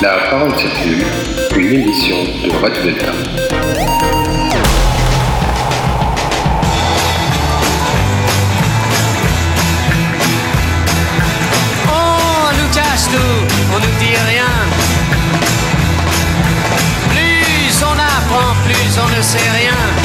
La parole circule, une émission de Radio. On nous cache tout, on nous dit rien. Plus on apprend, plus on ne sait rien.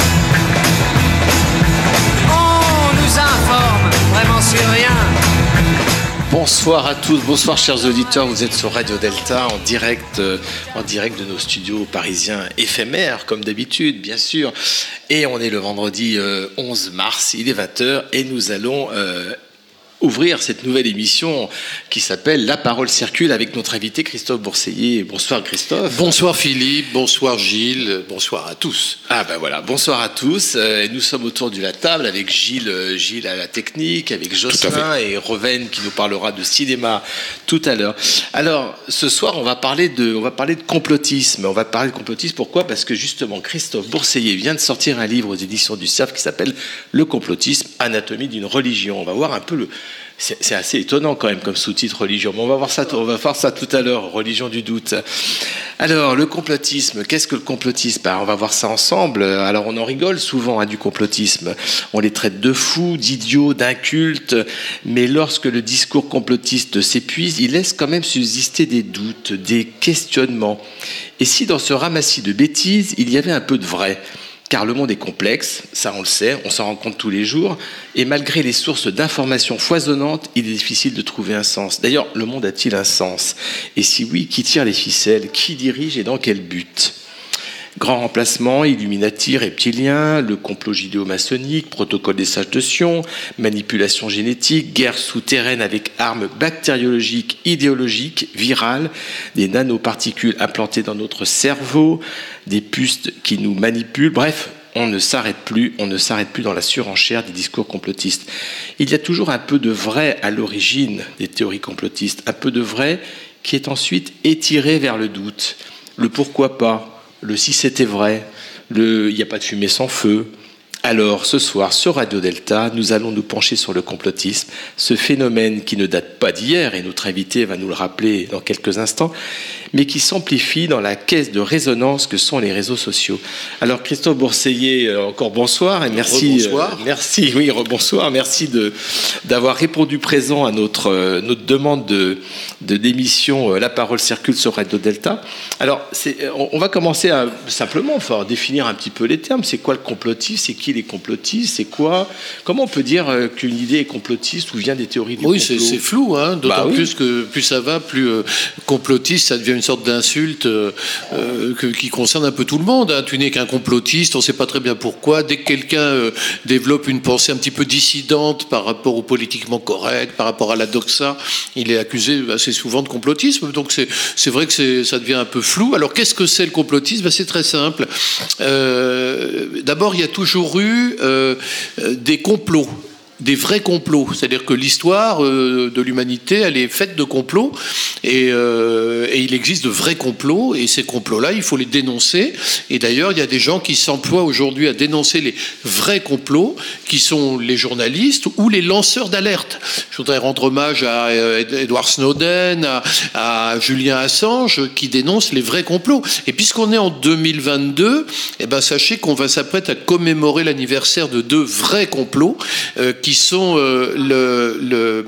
Bonsoir à tous, bonsoir chers auditeurs, vous êtes sur Radio Delta en direct, euh, en direct de nos studios parisiens éphémères comme d'habitude bien sûr. Et on est le vendredi euh, 11 mars, il est 20h et nous allons euh, ouvrir cette nouvelle émission qui s'appelle La parole circule avec notre invité Christophe Bourseiller. Bonsoir Christophe. Bonsoir Philippe, bonsoir Gilles, bonsoir à tous. Ah ben voilà, bonsoir à tous. Euh, nous sommes autour de la table avec Gilles, euh, Gilles à la technique, avec Jocelyn et Reven qui nous parlera de cinéma tout à l'heure. Alors ce soir, on va parler de, on va parler de complotisme. On va parler de complotisme. Pourquoi? Parce que justement, Christophe Bourseiller vient de sortir un livre aux éditions du CERF qui s'appelle Le complotisme, anatomie d'une religion. On va voir un peu le c'est assez étonnant quand même comme sous-titre religion. Mais on va voir ça, on va voir ça tout à l'heure, religion du doute. Alors, le complotisme, qu'est-ce que le complotisme? Ben, On va voir ça ensemble. Alors, on en rigole souvent hein, du complotisme. On les traite de fous, d'idiots, d'incultes. Mais lorsque le discours complotiste s'épuise, il laisse quand même subsister des doutes, des questionnements. Et si dans ce ramassis de bêtises, il y avait un peu de vrai? Car le monde est complexe, ça on le sait, on s'en rend compte tous les jours, et malgré les sources d'informations foisonnantes, il est difficile de trouver un sens. D'ailleurs, le monde a-t-il un sens? Et si oui, qui tire les ficelles? Qui dirige et dans quel but? Grand remplacement, Illuminati, reptilien, le complot judéo-maçonnique, protocole des sages de Sion, manipulation génétique, guerre souterraine avec armes bactériologiques, idéologiques, virales, des nanoparticules implantées dans notre cerveau, des puces qui nous manipulent, bref, on s'arrête plus, on ne s'arrête plus dans la surenchère des discours complotistes. Il y a toujours un peu de vrai à l'origine des théories complotistes, un peu de vrai qui est ensuite étiré vers le doute, le pourquoi pas, le si c'était vrai, le il n'y a pas de fumée sans feu. Alors, ce soir, sur Radio Delta, nous allons nous pencher sur le complotisme, ce phénomène qui ne date pas d'hier, et notre invité va nous le rappeler dans quelques instants, mais qui s'amplifie dans la caisse de résonance que sont les réseaux sociaux. Alors, Christophe Bourseiller, euh, encore bonsoir, et merci. Rebonsoir. euh, merci, oui, bonsoir, merci de d'avoir répondu présent à notre, euh, notre demande de de- d'émission euh, La parole circule sur Radio Delta. Alors, c'est- on on va commencer à simplement enfin, définir un petit peu les termes. C'est quoi le complotisme? C'est qui les complotistes C'est quoi Comment on peut dire euh, qu'une idée est complotiste ou vient des théories du Oui, complot c'est c'est flou, hein, d'autant Bah oui. plus que plus ça va, plus euh, complotiste, ça devient une sorte d'insulte euh, qui concerne un peu tout le monde. hein. Tu n'es qu'un complotiste, on ne sait pas très bien pourquoi. Dès que quelqu'un euh, développe une pensée un petit peu dissidente par rapport au politiquement correct, par rapport à la doxa, il est accusé assez souvent de complotisme. Donc c'est vrai que ça devient un peu flou. Alors qu'est-ce que c'est le complotisme? Ben, C'est très simple. D'abord, il y a toujours eu euh, euh, des complots des vrais complots. C'est-à-dire que l'histoire euh, de l'humanité, elle est faite de complots, et, euh, et il existe de vrais complots, et ces complots-là, il faut les dénoncer. Et d'ailleurs, il y a des gens qui s'emploient aujourd'hui à dénoncer les vrais complots, qui sont les journalistes ou les lanceurs d'alerte. Je voudrais rendre hommage à euh, Ed- Edward Snowden, à, Julien Assange, qui dénoncent les vrais complots. Et puisqu'on est en 2022, eh ben, sachez qu'on va s'apprêter à commémorer l'anniversaire de deux vrais complots, qui sont euh, le, le-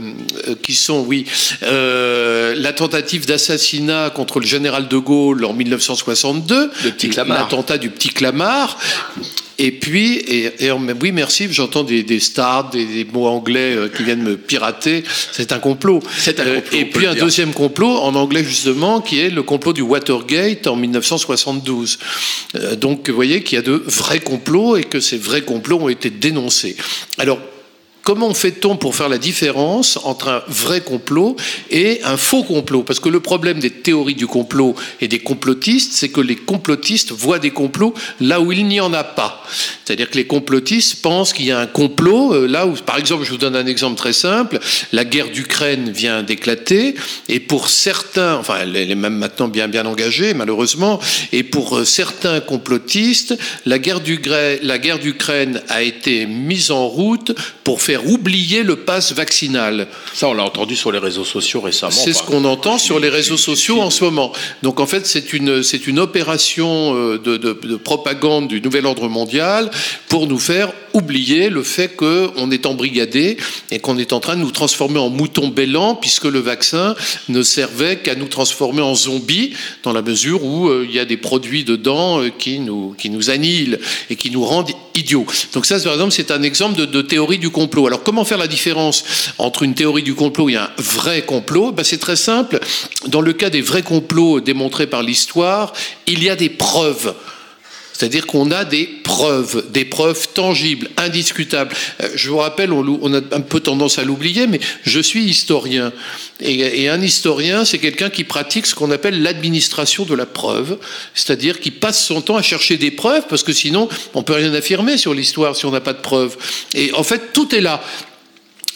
euh, qui sont oui euh, la tentative d'assassinat contre le général de Gaulle en 1962, Le petit Clamart. l'attentat du petit Clamart. Et puis, et, et oui, merci, j'entends des, des stars, des, des mots anglais euh, qui viennent me pirater. C'est un complot. C'est un Euh, complot, et puis un dire. deuxième complot en anglais justement, qui est le complot du Watergate en 1972. Euh, donc, vous voyez qu'il y a de vrais complots et que ces vrais complots ont été dénoncés. Alors, Comment fait-on pour faire la différence entre un vrai complot et un faux complot? Parce que le problème des théories du complot et des complotistes, c'est que les complotistes voient des complots là où il n'y en a pas. C'est-à-dire que les complotistes pensent qu'il y a un complot euh, là où, par exemple, je vous donne un exemple très simple, la guerre d'Ukraine vient d'éclater et pour certains, enfin elle est même maintenant bien bien engagée malheureusement, et pour euh, certains complotistes, la guerre d'Ukraine la guerre d'Ukraine a été mise en route pour faire faire oublier le pass vaccinal. Ça, on l'a entendu sur les réseaux sociaux récemment. C'est ce qu'on entend sur les réseaux sociaux en ce moment. Donc en fait, c'est une, c'est une opération euh, de, de, de propagande du nouvel ordre mondial pour nous faire oublier le fait qu'on est embrigadé et qu'on est en train de nous transformer en moutons bêlants, puisque le vaccin ne servait qu'à nous transformer en zombies, dans la mesure où euh, il y a des produits dedans euh, qui, nous, qui nous annihilent et qui nous rendent idiots. Donc ça, par exemple, c'est un exemple de, de, théorie du complot. Alors comment faire la différence entre une théorie du complot et un vrai complot? Ben, C'est très simple. Dans le cas des vrais complots démontrés par l'histoire, il y a des preuves. C'est-à-dire qu'on a des preuves, des preuves tangibles, indiscutables. Euh, je vous rappelle, on, a un peu tendance à l'oublier, mais je suis historien. Et, un historien, c'est quelqu'un qui pratique ce qu'on appelle l'administration de la preuve, c'est-à-dire qui passe son temps à chercher des preuves, parce que sinon, on peut rien affirmer sur l'histoire si on n'a pas de preuves. Et en fait, tout est là.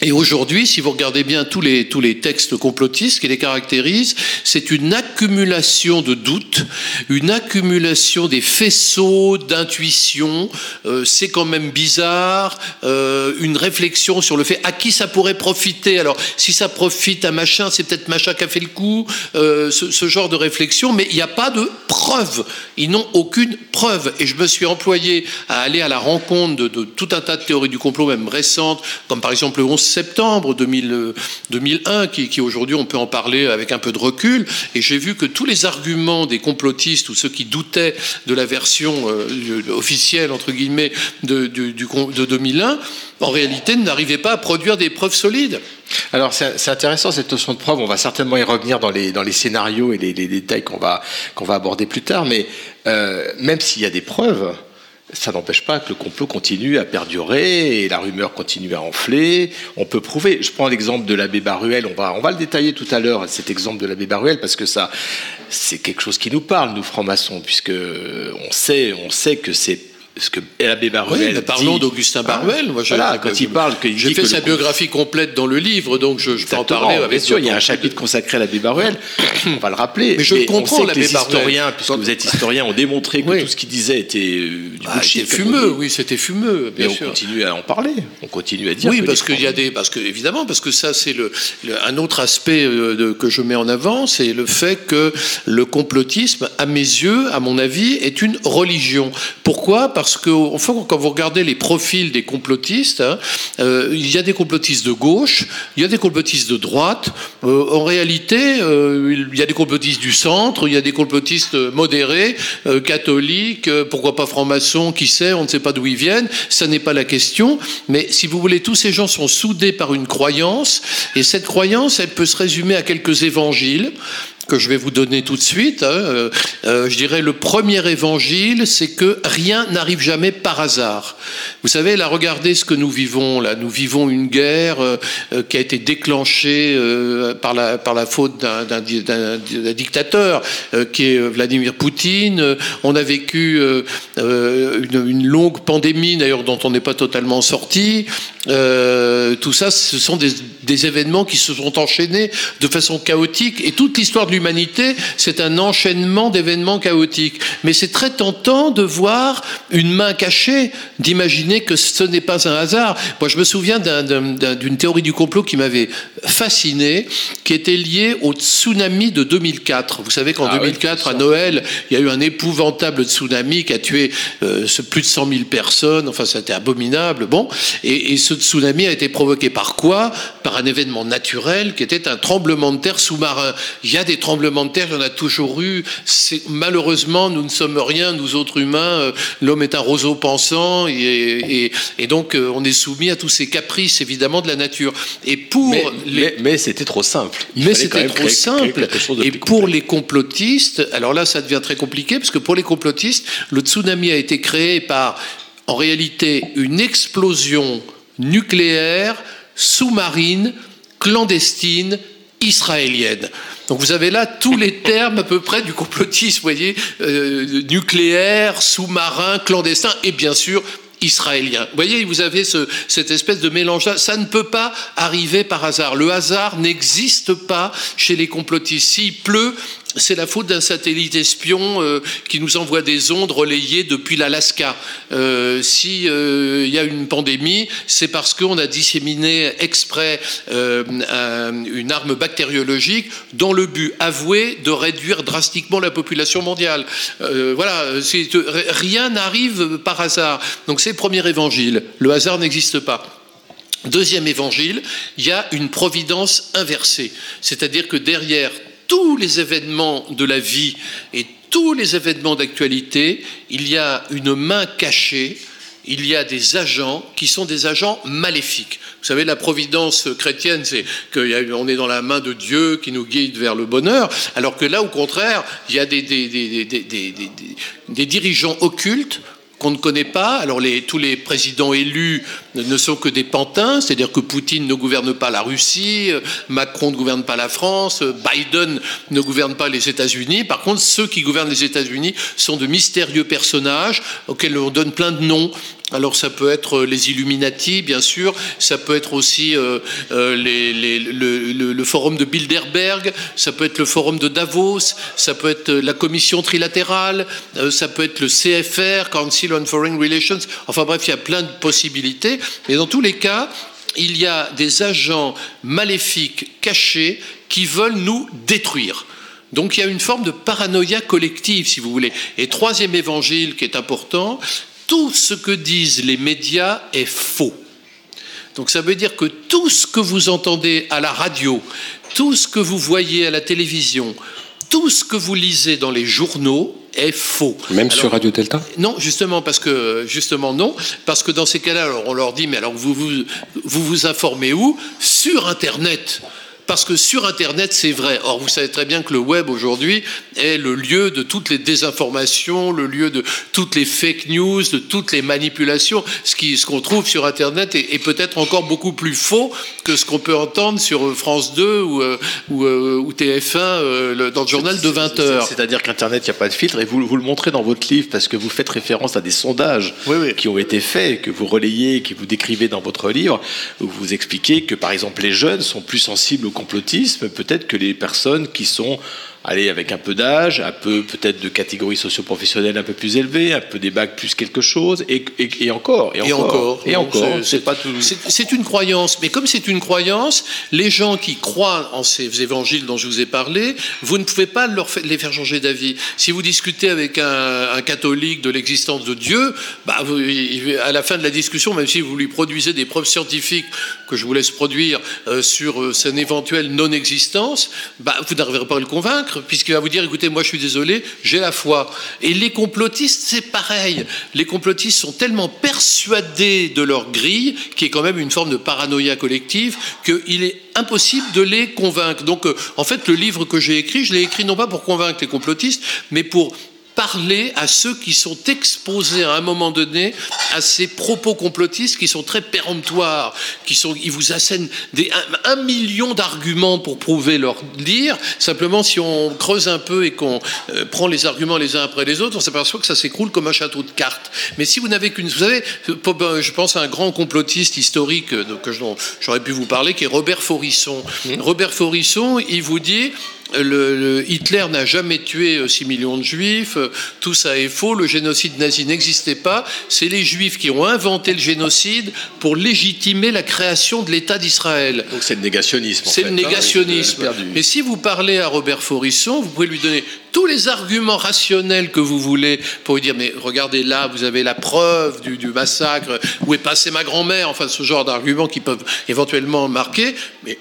Et aujourd'hui, si vous regardez bien tous les, tous les textes complotistes qui les caractérisent, c'est une accumulation de doutes, une accumulation des faisceaux d'intuition, euh, c'est quand même bizarre, euh, une réflexion sur le fait à qui ça pourrait profiter. Alors, si ça profite à machin, c'est peut-être machin qui a fait le coup, euh, ce, genre de réflexion, mais il n'y a pas de preuve. Ils n'ont aucune preuve. Et je me suis employé à aller à la rencontre de, de tout un tas de théories du complot, même récentes, comme par exemple le 11 septembre 2000, 2001, qui, qui aujourd'hui on peut en parler avec un peu de recul, et j'ai vu que tous les arguments des complotistes ou ceux qui doutaient de la version euh, officielle, entre guillemets, de, du, du, de 2001, en réalité n'arrivaient pas à produire des preuves solides. Alors c'est intéressant cette notion de preuve, on va certainement y revenir dans les, scénarios et les, détails qu'on va, qu'on va aborder plus tard, mais euh, même s'il y a des preuves, ça n'empêche pas que le complot continue à perdurer et la rumeur continue à enfler. On peut prouver. Je prends l'exemple de l'abbé Baruel. On va, on va le détailler tout à l'heure, cet exemple de l'abbé Baruel, parce que ça, c'est quelque chose qui nous parle, nous francs-maçons, puisque on sait, on sait que c'est ce que l'abbé Baruel. Oui, parlons d'Augustin Baruel. Moi, je, voilà, quand il parle, que j'ai fait sa biographie complète dans le livre, donc je, je peux en parler. Avec bien sûr, il y a un chapitre consacré à l'abbé Baruel. on va le rappeler. Mais je mais comprends l'abbé Baruel. Historiens, puisque vous êtes historien, ont démontré que oui. tout ce qu'il disait était du bah, bullshit. fumeux, oui, c'était fumeux. Bien mais sûr. on continue à en parler. On continue à dire. Oui, parce qu'il y a des, parce que évidemment, parce que ça, c'est le, le, un autre aspect de, que je mets en avant, c'est le fait que le complotisme, à mes yeux, à mon avis, est une religion. Pourquoi? Parce qu'au fond, quand vous regardez les profils des complotistes, hein, euh, il y a des complotistes de gauche, il y a des complotistes de droite. Euh, en réalité, euh, il y a des complotistes du centre, il y a des complotistes modérés, catholiques, pourquoi pas francs-maçons, qui sait, on ne sait pas d'où ils viennent. Ça n'est pas la question. Mais si vous voulez, tous ces gens sont soudés par une croyance, et cette croyance, elle peut se résumer à quelques évangiles que je vais vous donner tout de suite. Hein. Euh, je dirais le premier évangile, c'est que rien n'arrive jamais par hasard. Vous savez, là, regardez ce que nous vivons. Là, nous vivons une guerre euh, qui a été déclenchée euh, par la par la faute d'un dictateur euh, qui est Vladimir Poutine. On a vécu une, longue pandémie, d'ailleurs, dont on n'est pas totalement sorti. Tout ça, ce sont des, des événements qui se sont enchaînés de façon chaotique, et toute l'histoire de l'humanité, c'est un enchaînement d'événements chaotiques. Mais c'est très tentant de voir une main cachée, d'imaginer que ce n'est pas un hasard. Moi, je me souviens d'une théorie du complot qui m'avait fasciné, qui était liée au tsunami de 2004. Vous savez qu'en ah 2004, oui, à Noël, il y a eu un épouvantable tsunami qui a tué euh, plus de 100 000 personnes. Enfin, c'était abominable. Bon, et, et ce tsunami a été provoqué par quoi? Par un événement naturel qui était un tremblement de terre sous-marin. Il y a des tremblements de terre, il y en a toujours eu. Malheureusement, nous ne sommes rien, nous autres humains. L'homme est un roseau pensant et, et, et, donc on est soumis à tous ces caprices, évidemment, de la nature. Et pour mais, les... mais, mais c'était trop simple. Il mais c'était trop créer, simple. Créer et pour les complotistes, alors là, ça devient très compliqué parce que pour les complotistes, le tsunami a été créé par, en réalité, une explosion nucléaire sous-marine, clandestine, israélienne. Donc vous avez là tous les termes à peu près du complotisme, vous voyez, euh, nucléaire, sous-marin, clandestin, et bien sûr israélien. Vous voyez, vous avez ce, cette espèce de mélange-là. Ça ne peut pas arriver par hasard. Le hasard n'existe pas chez les complotistes. S'il pleut, c'est la faute d'un satellite espion euh, qui nous envoie des ondes relayées depuis l'Alaska. Euh, si il y a une pandémie, c'est parce qu'on a disséminé exprès une arme bactériologique dans le but avoué de réduire drastiquement la population mondiale. voilà, rien n'arrive par hasard. Donc c'est le premier évangile. Le hasard n'existe pas. Deuxième évangile, il y a une providence inversée, c'est-à-dire que derrière tous les événements de la vie et tous les événements d'actualité, il y a une main cachée, il y a des agents qui sont des agents maléfiques. Vous savez, la providence chrétienne, c'est qu'on est dans la main de Dieu qui nous guide vers le bonheur, alors que là, au contraire, il y a des, des dirigeants occultes qu'on ne connaît pas. Alors tous les présidents élus ne sont que des pantins, c'est-à-dire que Poutine ne gouverne pas la Russie, Macron ne gouverne pas la France, Biden ne gouverne pas les États-Unis. Par contre, ceux qui gouvernent les États-Unis sont de mystérieux personnages auxquels on donne plein de noms. Alors ça peut être les Illuminati, bien sûr, ça peut être aussi euh, euh, le, forum de Bilderberg, ça peut être le forum de Davos, ça peut être la commission trilatérale, euh, ça peut être le CFR, Council on Foreign Relations, enfin bref, il y a plein de possibilités, mais dans tous les cas, il y a des agents maléfiques cachés qui veulent nous détruire. Donc il y a une forme de paranoïa collective, si vous voulez. Et troisième évangile qui est important, tout ce que disent les médias est faux. Donc ça veut dire que tout ce que vous entendez à la radio, tout ce que vous voyez à la télévision, tout ce que vous lisez dans les journaux est faux. Même sur Radio Delta? Non, justement parce que justement non, parce que dans ces cas-là, on leur dit mais alors vous vous, vous, vous informez où? Sur Internet. Parce que sur Internet, c'est vrai. Or, vous savez très bien que le web aujourd'hui est le lieu de toutes les désinformations, le lieu de toutes les fake news, de toutes les manipulations. Ce qu'on ce trouve sur Internet est, peut-être encore beaucoup plus faux que ce qu'on peut entendre sur France 2 ou, euh, ou, euh, ou TF1 euh, dans le journal de 20 heures. C'est-à-dire qu'Internet, il n'y a pas de filtre. Et vous, vous le montrez dans votre livre parce que vous faites référence à des sondages qui ont été faits, que vous relayez, que vous décrivez dans votre livre, où vous expliquez que, par exemple, les jeunes sont plus sensibles au complotisme, peut-être que les personnes qui sont allez, avec un peu d'âge, un peu peut-être de catégorie socio-professionnelle un peu plus élevée, un peu des bacs plus quelque chose, et, et, encore, et, encore, et encore. C'est pas tout. C'est une croyance, mais comme c'est une croyance, les gens qui croient en ces évangiles dont je vous ai parlé, vous ne pouvez pas leur les faire changer d'avis. Si vous discutez avec un, catholique de l'existence de Dieu, bah, à la fin de la discussion, même si vous lui produisez des preuves scientifiques que je vous laisse produire euh, sur euh, son éventuelle non-existence, bah, vous n'arriverez pas à le convaincre puisqu'il va vous dire, écoutez, moi je suis désolé, j'ai la foi. Et les complotistes, c'est pareil. Les complotistes sont tellement persuadés de leur grille, qui est quand même une forme de paranoïa collective, qu'il est impossible de les convaincre. Donc, euh, en fait, le livre que j'ai écrit, je l'ai écrit non pas pour convaincre les complotistes, mais pour parler à ceux qui sont exposés à un moment donné à ces propos complotistes qui sont très péremptoires, qui sont, ils vous assènent des, un, million d'arguments pour prouver leur dire. Simplement, si on creuse un peu et qu'on euh, prend les arguments les uns après les autres, on s'aperçoit que ça s'écroule comme un château de cartes. Mais si vous n'avez qu'une, vous savez, je pense à un grand complotiste historique euh, que j'aurais pu vous parler, qui est Robert Forisson. Mmh. Robert Forisson, il vous dit le, Hitler n'a jamais tué 6 euh, millions de juifs, tout ça est faux, le génocide nazi n'existait pas, c'est les juifs qui ont inventé le génocide pour légitimer la création de l'État d'Israël. Donc c'est le négationnisme. C'est le hein, négationnisme. Mais si vous parlez à Robert Forisson, vous pouvez lui donner tous les arguments rationnels que vous voulez pour lui dire mais regardez là, vous avez la preuve du, du massacre, où est passée ma grand-mère, enfin ce genre d'arguments qui peuvent éventuellement marquer, mais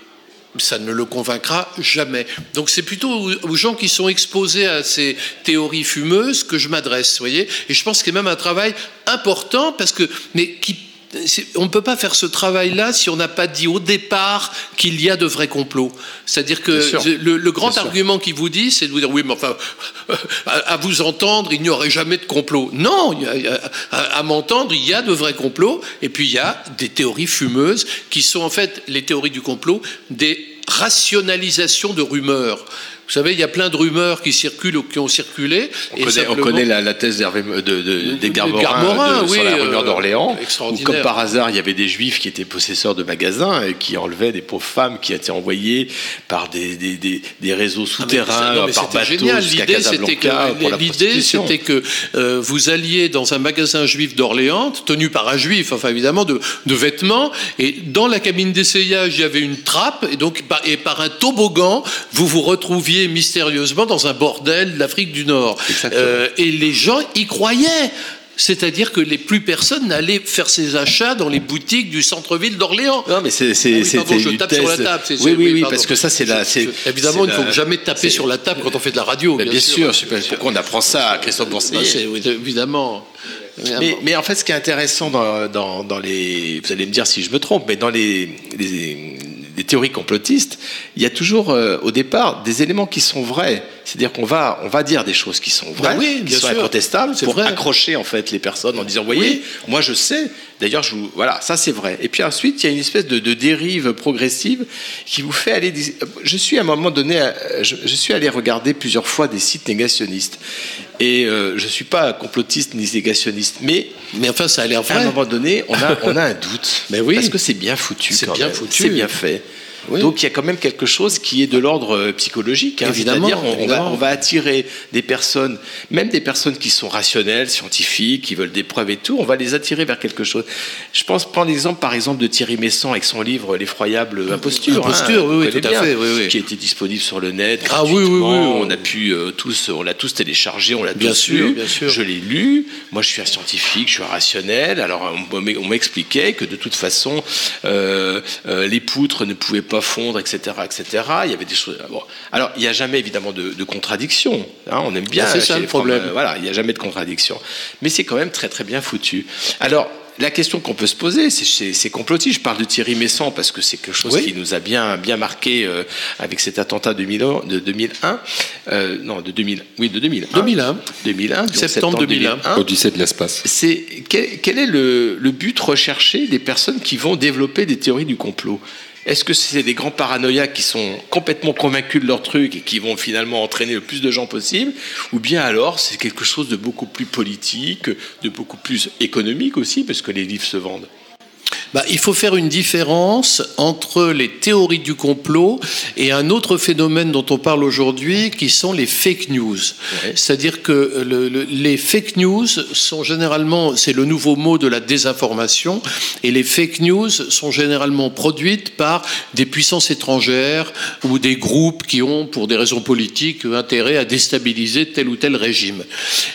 ça ne le convaincra jamais. Donc c'est plutôt aux gens qui sont exposés à ces théories fumeuses que je m'adresse, voyez. Et je pense qu'il y a même un travail important parce que, mais qui on ne peut pas faire ce travail-là si on n'a pas dit au départ qu'il y a de vrais complots. C'est-à-dire que le, grand argument qui vous dit, c'est de vous dire oui, mais enfin, à, vous entendre, il n'y aurait jamais de complot. Non, à, m'entendre, il y a de vrais complots, et puis il y a des théories fumeuses qui sont en fait les théories du complot, des rationalisations de rumeurs. Vous savez, il y a plein de rumeurs qui circulent ou qui ont circulé. On, connaît, on connaît, la, thèse d'Hervé de, de, oui, sur la rumeur d'Orléans, où comme par hasard, il y avait des juifs qui étaient possesseurs de magasins et qui enlevaient des pauvres femmes qui étaient envoyées par des, des, des, des réseaux ah, souterrains, par bateau génial. L'idée, c'était que, l'idée, c'était que euh, vous alliez dans un magasin juif d'Orléans, tenu par un juif, enfin évidemment, de, de vêtements, et dans la cabine d'essayage, il y avait une trappe, et donc et par un toboggan, vous vous retrouviez mystérieusement dans un bordel d'Afrique du Nord. Euh, et les gens y croyaient. C'est-à-dire que les plus personnes n'allaient faire ses achats dans les boutiques du centre-ville d'Orléans. Non, mais c'est. Ah je tape sur la table. Oui, oui, oui, parce que ça, c'est la. Évidemment, il ne faut jamais taper sur la table quand on fait de la radio. Bien, bien, sûr. sûr. Pourquoi on apprend ça à Christophe Boursier bah, Évidemment. Mais, mais, en fait, ce qui est intéressant dans, dans, dans, les. Vous allez me dire si je me trompe, mais dans les, les des théories complotistes, il y a toujours euh, au départ des éléments qui sont vrais. C'est-à-dire qu'on va, on va dire des choses qui sont vraies, bah qui sont incontestables, pour accrocher en fait les personnes en disant, voyez, moi je sais. D'ailleurs, je vous, voilà, ça c'est vrai. Et puis ensuite, il y a une espèce de, dérive progressive qui vous fait aller. Je suis à un moment donné, je, suis allé regarder plusieurs fois des sites négationnistes. Et euh, je suis pas complotiste ni négationniste, mais mais enfin, ça a l'air vrai. À un moment donné, on a, on a un doute. mais oui. Parce que c'est bien foutu. C'est bien foutu. C'est bien fait. Donc il y a quand même quelque chose qui est de l'ordre euh, psychologique. Hein. évidemment, on, on, va, attirer des personnes, même des personnes qui sont rationnelles, scientifiques, qui veulent des preuves et tout, on va les attirer vers quelque chose. Je pense prendre l'exemple par exemple de Thierry Messon avec son livre L'effroyable imposture. Imposture, hein, oui, oui, tout à fait. Oui, Qui était disponible sur le net. Ah oui, oui, oui. On a pu euh, tous, on l'a tous téléchargé, on l'a tous sûr, lu. Bien sûr. Je l'ai lu. Moi, je suis un scientifique, je suis un rationnel. Alors, on m'expliquait que de toute façon, euh, les poutres ne pouvaient pas fondre, etc etc. Il y avait des choses. Alors, il n'y a jamais évidemment de, contradiction. Hein, on aime bien. C'est ça le problème. Euh, voilà, il n'y a jamais de contradiction. Mais c'est quand même très très bien foutu. Alors, la question qu'on peut se poser, c'est complotis. Je parle de Thierry Messon parce que c'est quelque chose qui nous a bien, bien marqué euh, avec cet attentat de 2001. Euh, non, de 2000, oui, de 2001. 2001. 2001, septembre, 2001. Odyssée de l'espace. C'est quel, quel, est le, le but recherché des personnes qui vont développer des théories du complot? Est-ce que c'est des grands paranoïaques qui sont complètement convaincus de leur truc et qui vont finalement entraîner le plus de gens possible Ou bien alors c'est quelque chose de beaucoup plus politique, de beaucoup plus économique aussi, parce que les livres se vendent? Bah, il faut faire une différence entre les théories du complot et un autre phénomène dont on parle aujourd'hui, qui sont les fake news. C'est-à-dire que le, les fake news sont généralement, c'est le nouveau mot de la désinformation, et les fake news sont généralement produites par des puissances étrangères ou des groupes qui ont, pour des raisons politiques, intérêt à déstabiliser tel ou tel régime.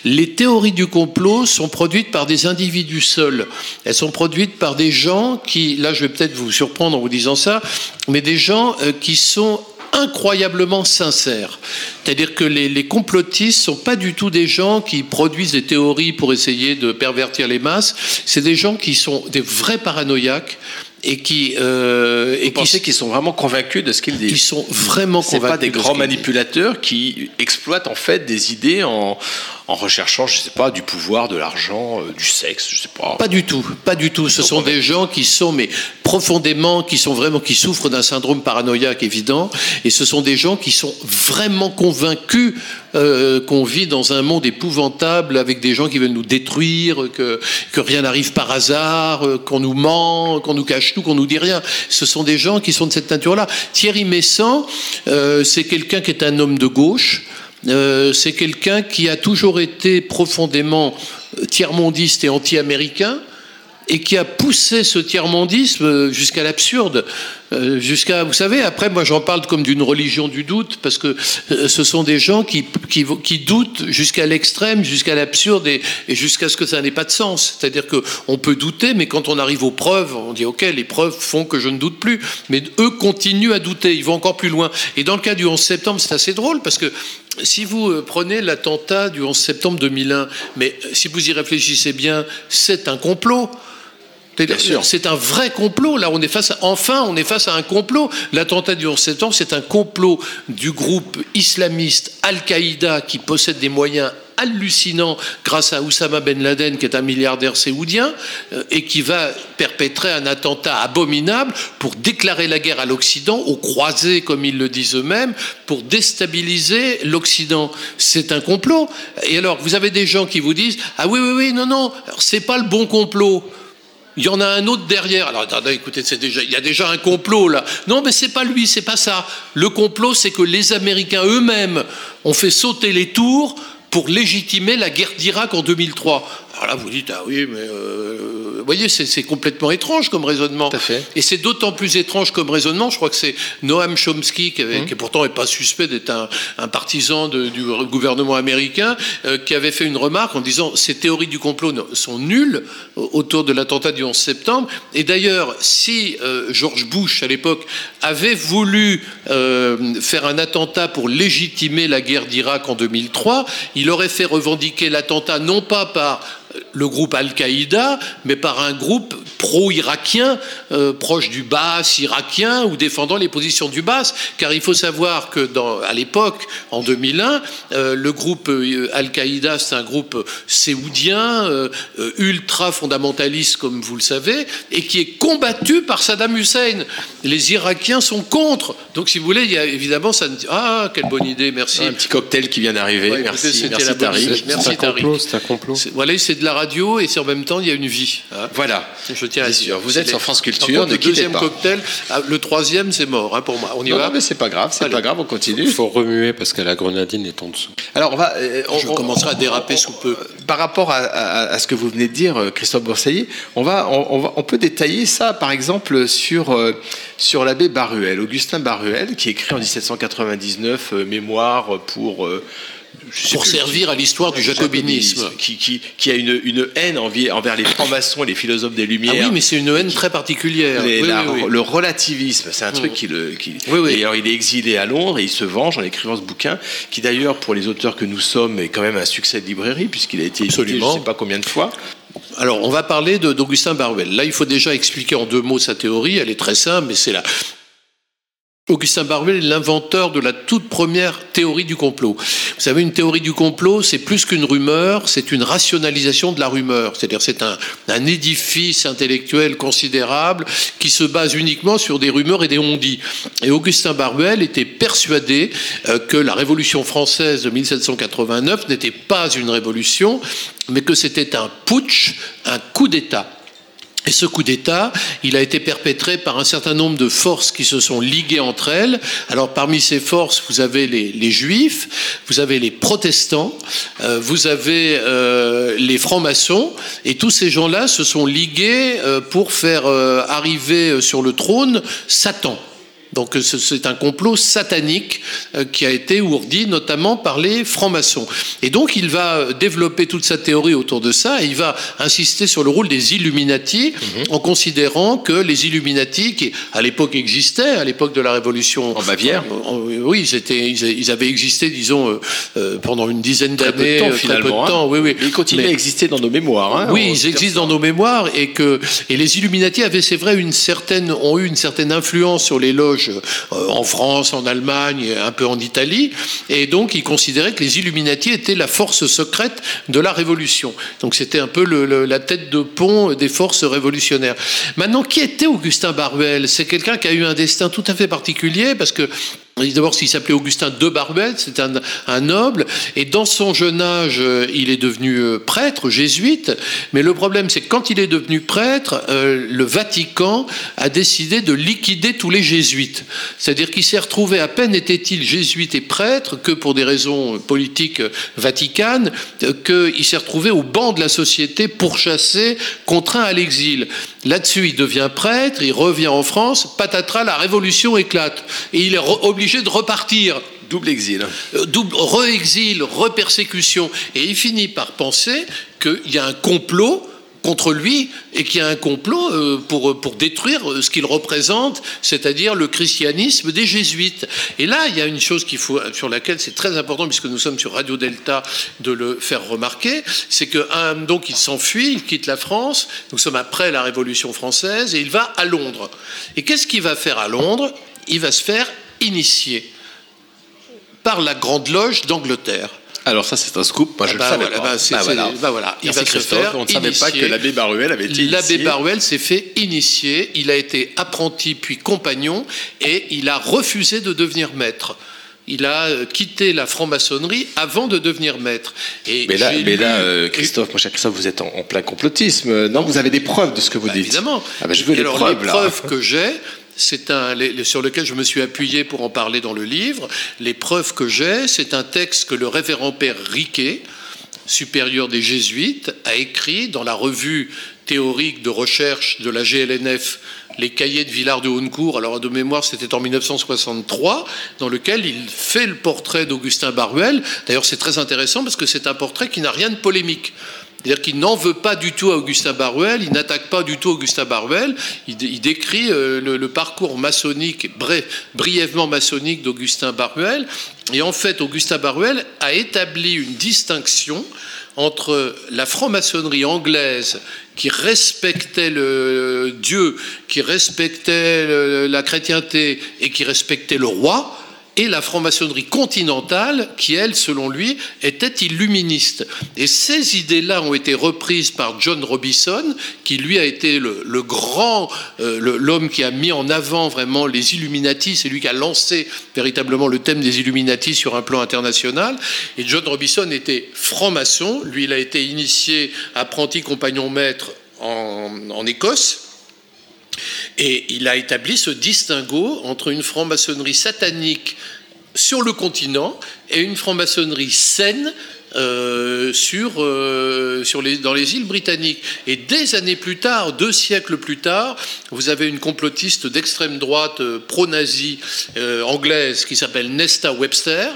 Les théories du complot sont produites par des individus seuls. Elles sont produites par des gens qui, là je vais peut-être vous surprendre en vous disant ça, mais des gens euh, qui sont incroyablement sincères. C'est-à-dire que les, les complotistes sont pas du tout des gens qui produisent des théories pour essayer de pervertir les masses. C'est des gens qui sont des vrais paranoïaques et qui euh, et qui, qu'ils sont vraiment convaincus de ce qu'ils disent. Ils sont vraiment convaincus. pas des grands manipulateurs qui exploitent en fait des idées en, en recherchant, je sais pas, du pouvoir, de l'argent, euh, du sexe, je sais pas. Pas du tout, pas du tout. Ce sont des gens qui sont, mais profondément, qui sont vraiment, qui souffrent d'un syndrome paranoïaque évident, et ce sont des gens qui sont vraiment convaincus euh, qu'on vit dans un monde épouvantable avec des gens qui veulent nous détruire, que, que rien n'arrive par hasard, euh, qu'on nous ment, qu'on nous cache tout, qu'on nous dit rien. Ce sont des gens qui sont de cette nature-là. Thierry Messant, euh, c'est quelqu'un qui est un homme de gauche. Euh, c'est quelqu'un qui a toujours été profondément tiers-mondiste et anti-américain et qui a poussé ce tiers-mondisme jusqu'à l'absurde. Euh, jusqu'à, vous savez, après, moi j'en parle comme d'une religion du doute, parce que euh, ce sont des gens qui, qui, qui doutent jusqu'à l'extrême, jusqu'à l'absurde et, jusqu'à ce que ça n'ait pas de sens. C'est-à-dire qu'on peut douter, mais quand on arrive aux preuves, on dit, OK, les preuves font que je ne doute plus. Mais eux continuent à douter, ils vont encore plus loin. Et dans le cas du 11 septembre, c'est assez drôle, parce que si vous euh, prenez l'attentat du 11 septembre 2001, mais si vous y réfléchissez bien, c'est un complot. C'est un vrai complot. Là, on est face, enfin, on est face à un complot. L'attentat du 11 septembre, c'est un complot du groupe islamiste Al-Qaïda qui possède des moyens hallucinant grâce à Oussama Ben Laden, qui est un milliardaire séoudien, euh, et qui va perpétrer un attentat abominable pour déclarer la guerre à l'Occident, aux croisés, comme ils le disent eux-mêmes, pour déstabiliser l'Occident. C'est un complot. Et alors, vous avez des gens qui vous disent Ah oui, oui, oui, non, non, c'est pas le bon complot. Il y en a un autre derrière. Alors attendez, écoutez, c'est déjà, il y a déjà un complot là. Non, mais c'est pas lui, c'est pas ça. Le complot, c'est que les Américains eux-mêmes ont fait sauter les tours pour légitimer la guerre d'Irak en 2003. Alors là, vous dites, ah oui, mais euh, vous voyez, c'est complètement étrange comme raisonnement. Tout à fait. Et c'est d'autant plus étrange comme raisonnement, je crois que c'est Noam Chomsky, qui, avait, Mmh. qui pourtant n'est pas suspect d'être un, un partisan de- du gouvernement américain, euh, qui avait fait une remarque en disant ces théories du complot sont nulles au- autour de l'attentat du 11 septembre. Et d'ailleurs, si euh, George Bush, à l'époque, avait voulu euh, faire un attentat pour légitimer la guerre d'Irak en 2003, il aurait fait revendiquer l'attentat non pas par le groupe Al-Qaïda, mais par un groupe pro-irakien, euh, proche du Baas irakien ou défendant les positions du Baas. Car il faut savoir que dans, à l'époque, en 2001, euh, le groupe euh, Al-Qaïda, c'est un groupe séoudien, euh, ultra-fondamentaliste, comme vous le savez, et qui est combattu par Saddam Hussein. Les Irakiens sont contre. Donc, si vous voulez, il y a évidemment ça. ne- Ah, quelle bonne idée, merci. Un petit cocktail qui vient d'arriver. Ouais, écoutez, merci, c'était merci la bonne Tariq. idée. Merci, c'est un Tariq. complot, c'est un complot. Voilà, c'est de la radio et c'est en même temps il y a une vie. hein. Voilà. Je tiens à dire. sûr, vous êtes sur France Culture, contre, ne le quittez deuxième pas. cocktail, ah, le troisième c'est mort hein, pour moi. On y Non, va non, mais c'est pas grave, c'est pas grave, on continue. Il faut remuer parce que la grenadine est en dessous. Alors, on va. euh, on, Je on- commencerai à déraper sous peu. Par rapport à, à- à ce que vous venez de dire, euh, Christophe Boursailly, on, va, on, on va, on peut détailler ça, par exemple, sur, euh, sur l'abbé Baruel, Augustin Baruel, qui écrit en 1799 euh, Mémoire pour. Pour servir à l'histoire du jacobinisme. Qui, qui, qui a une, une haine envers les francs-maçons et les philosophes des Ah Lumières. oui, mais c'est une haine très particulière. Les- Oui, la- oui, oui. Le relativisme, c'est un truc qui le. Qui, Oui, oui. Et alors, il est exilé à Londres et il se venge en écrivant ce bouquin, qui d'ailleurs, pour les auteurs que nous sommes, est quand même un succès de librairie, puisqu'il a été édité je Absolument. ne sais pas combien de fois. Alors, on va parler d'Augustin Baruel. Là, il faut déjà expliquer en deux mots sa théorie. Elle est très simple, mais c'est là. Augustin Baruel est l'inventeur de la toute première théorie du complot. Vous savez, une théorie du complot, c'est plus qu'une rumeur, c'est une rationalisation de la rumeur. C'est-à-dire, c'est un, édifice intellectuel considérable qui se base uniquement sur des rumeurs et des on-dit. Et Augustin Baruel était persuadé euh, que la Révolution française de 1789 n'était pas une révolution, mais que c'était un putsch, un coup d'État. Et ce coup d'État, il a été perpétré par un certain nombre de forces qui se sont liguées entre elles. Alors parmi ces forces, vous avez les, juifs, vous avez les protestants, euh, vous avez euh, les francs-maçons, et tous ces gens-là se sont ligués euh, pour faire arriver sur le trône Satan. Donc ce- c'est un complot satanique euh, qui a été ourdi notamment par les francs-maçons. Et donc il va euh, développer toute sa théorie autour de ça et il va insister sur le rôle des Illuminati en considérant que les Illuminati, qui à l'époque existaient, à l'époque de la Révolution En Bavière. euh, en- oui, ils, étaient, ils, avaient existé, disons, euh, euh, pendant une dizaine Très d'années, euh, très peu de hein. temps. Oui, oui. Ils continuent Mais- à exister dans nos mémoires. hein. oui, ils existent dans nos mémoires et que et les Illuminati avaient, c'est vrai, une certaine ont eu une certaine influence sur les loges euh, en France, en Allemagne, un peu en Italie, et donc ils considéraient que les Illuminati étaient la force secrète de la révolution. Donc c'était un peu la tête de pont des forces révolutionnaires. Maintenant, qui était Augustin Baruel C'est quelqu'un qui a eu un destin tout à fait particulier parce que D'abord, s'il s'appelait Augustin de Baruel, c'est un, noble, et dans son jeune âge, euh, il est devenu euh, prêtre, jésuite, mais le problème, c'est que quand il est devenu prêtre, euh, le Vatican a décidé de liquider tous les jésuites. C'est-à-dire qu'il s'est retrouvé, à peine était-il jésuite et prêtre, que pour des raisons politiques vaticanes, qu'il s'est retrouvé au banc de la société, pourchassé, contraint à l'exil. Là-dessus, il devient prêtre, il revient en France, patatras, la révolution éclate. Et il est re- obligé de repartir. Double exil. Euh, Double re-exil, re-persécution. Et il finit par penser qu'il y a un complot contre lui et qu'il y a un complot euh, pour, pour détruire euh, ce qu'il représente, c'est-à-dire le christianisme des jésuites. Et là, il y a une chose qu'il faut, sur laquelle c'est très important, puisque nous sommes sur Radio Delta, de le faire remarquer, c'est que un, donc il s'enfuit, il quitte la France, nous sommes après la Révolution française, et il va à Londres. Et qu'est-ce qu'il va faire à Londres? Il va se faire initier par la Grande Loge d'Angleterre. Alors ça, c'est un scoop. Moi, je Ah bah le savais voilà, pas. bah Bah voilà. bah voilà. Il Merci va se Christophe. faire On ne savait pas que l'abbé Baruel avait été L'abbé initié. Baruel s'est fait initier, il a été apprenti puis compagnon et il a refusé de devenir maître. Il a euh, quitté la franc-maçonnerie avant de devenir maître. Et Mais là, mais euh, Christophe, mon cher Christophe, vous êtes en, en plein complotisme. Non, vous avez des preuves de ce que vous dites. Évidemment. Ah je veux les alors, preuves, les là. preuves que j'ai, c'est sur lequel je me suis appuyé pour en parler dans le livre. Les preuves que j'ai, c'est un texte que le révérend père Riquet, supérieur des Jésuites, a écrit dans la revue théorique de recherche de la GLNF, les cahiers de Villard de Hauncourt. Alors de mémoire, c'était en 1963, dans lequel il fait le portrait d'Augustin Baruel. D'ailleurs, c'est très intéressant parce que c'est un portrait qui n'a rien de polémique. C'est-à-dire qu'il n'en veut pas du tout à Augustin Baruel, il n'attaque pas du tout Augustin Baruel, il, dé- il décrit euh, le, parcours maçonnique, brièvement maçonnique d'Augustin Baruel. Et en fait, Augustin Baruel a établi une distinction entre la franc-maçonnerie anglaise qui respectait le Dieu, qui respectait la chrétienté et qui respectait le roi, et la franc-maçonnerie continentale, qui, elle, selon lui, était illuministe. Et ces idées-là ont été reprises par John Robison, qui, lui, a été le, grand, euh, l'homme qui a mis en avant vraiment les Illuminati, c'est lui qui a lancé véritablement le thème des Illuminati sur un plan international. Et John Robison était franc-maçon, lui, il a été initié apprenti compagnon maître en Écosse. Et il a établi ce distinguo entre une franc-maçonnerie satanique sur le continent et une franc-maçonnerie saine euh, sur, euh, dans les îles britanniques. Et des années plus tard, deux siècles plus tard, vous avez une complotiste d'extrême droite euh, pro-nazie anglaise qui s'appelle Nesta Webster.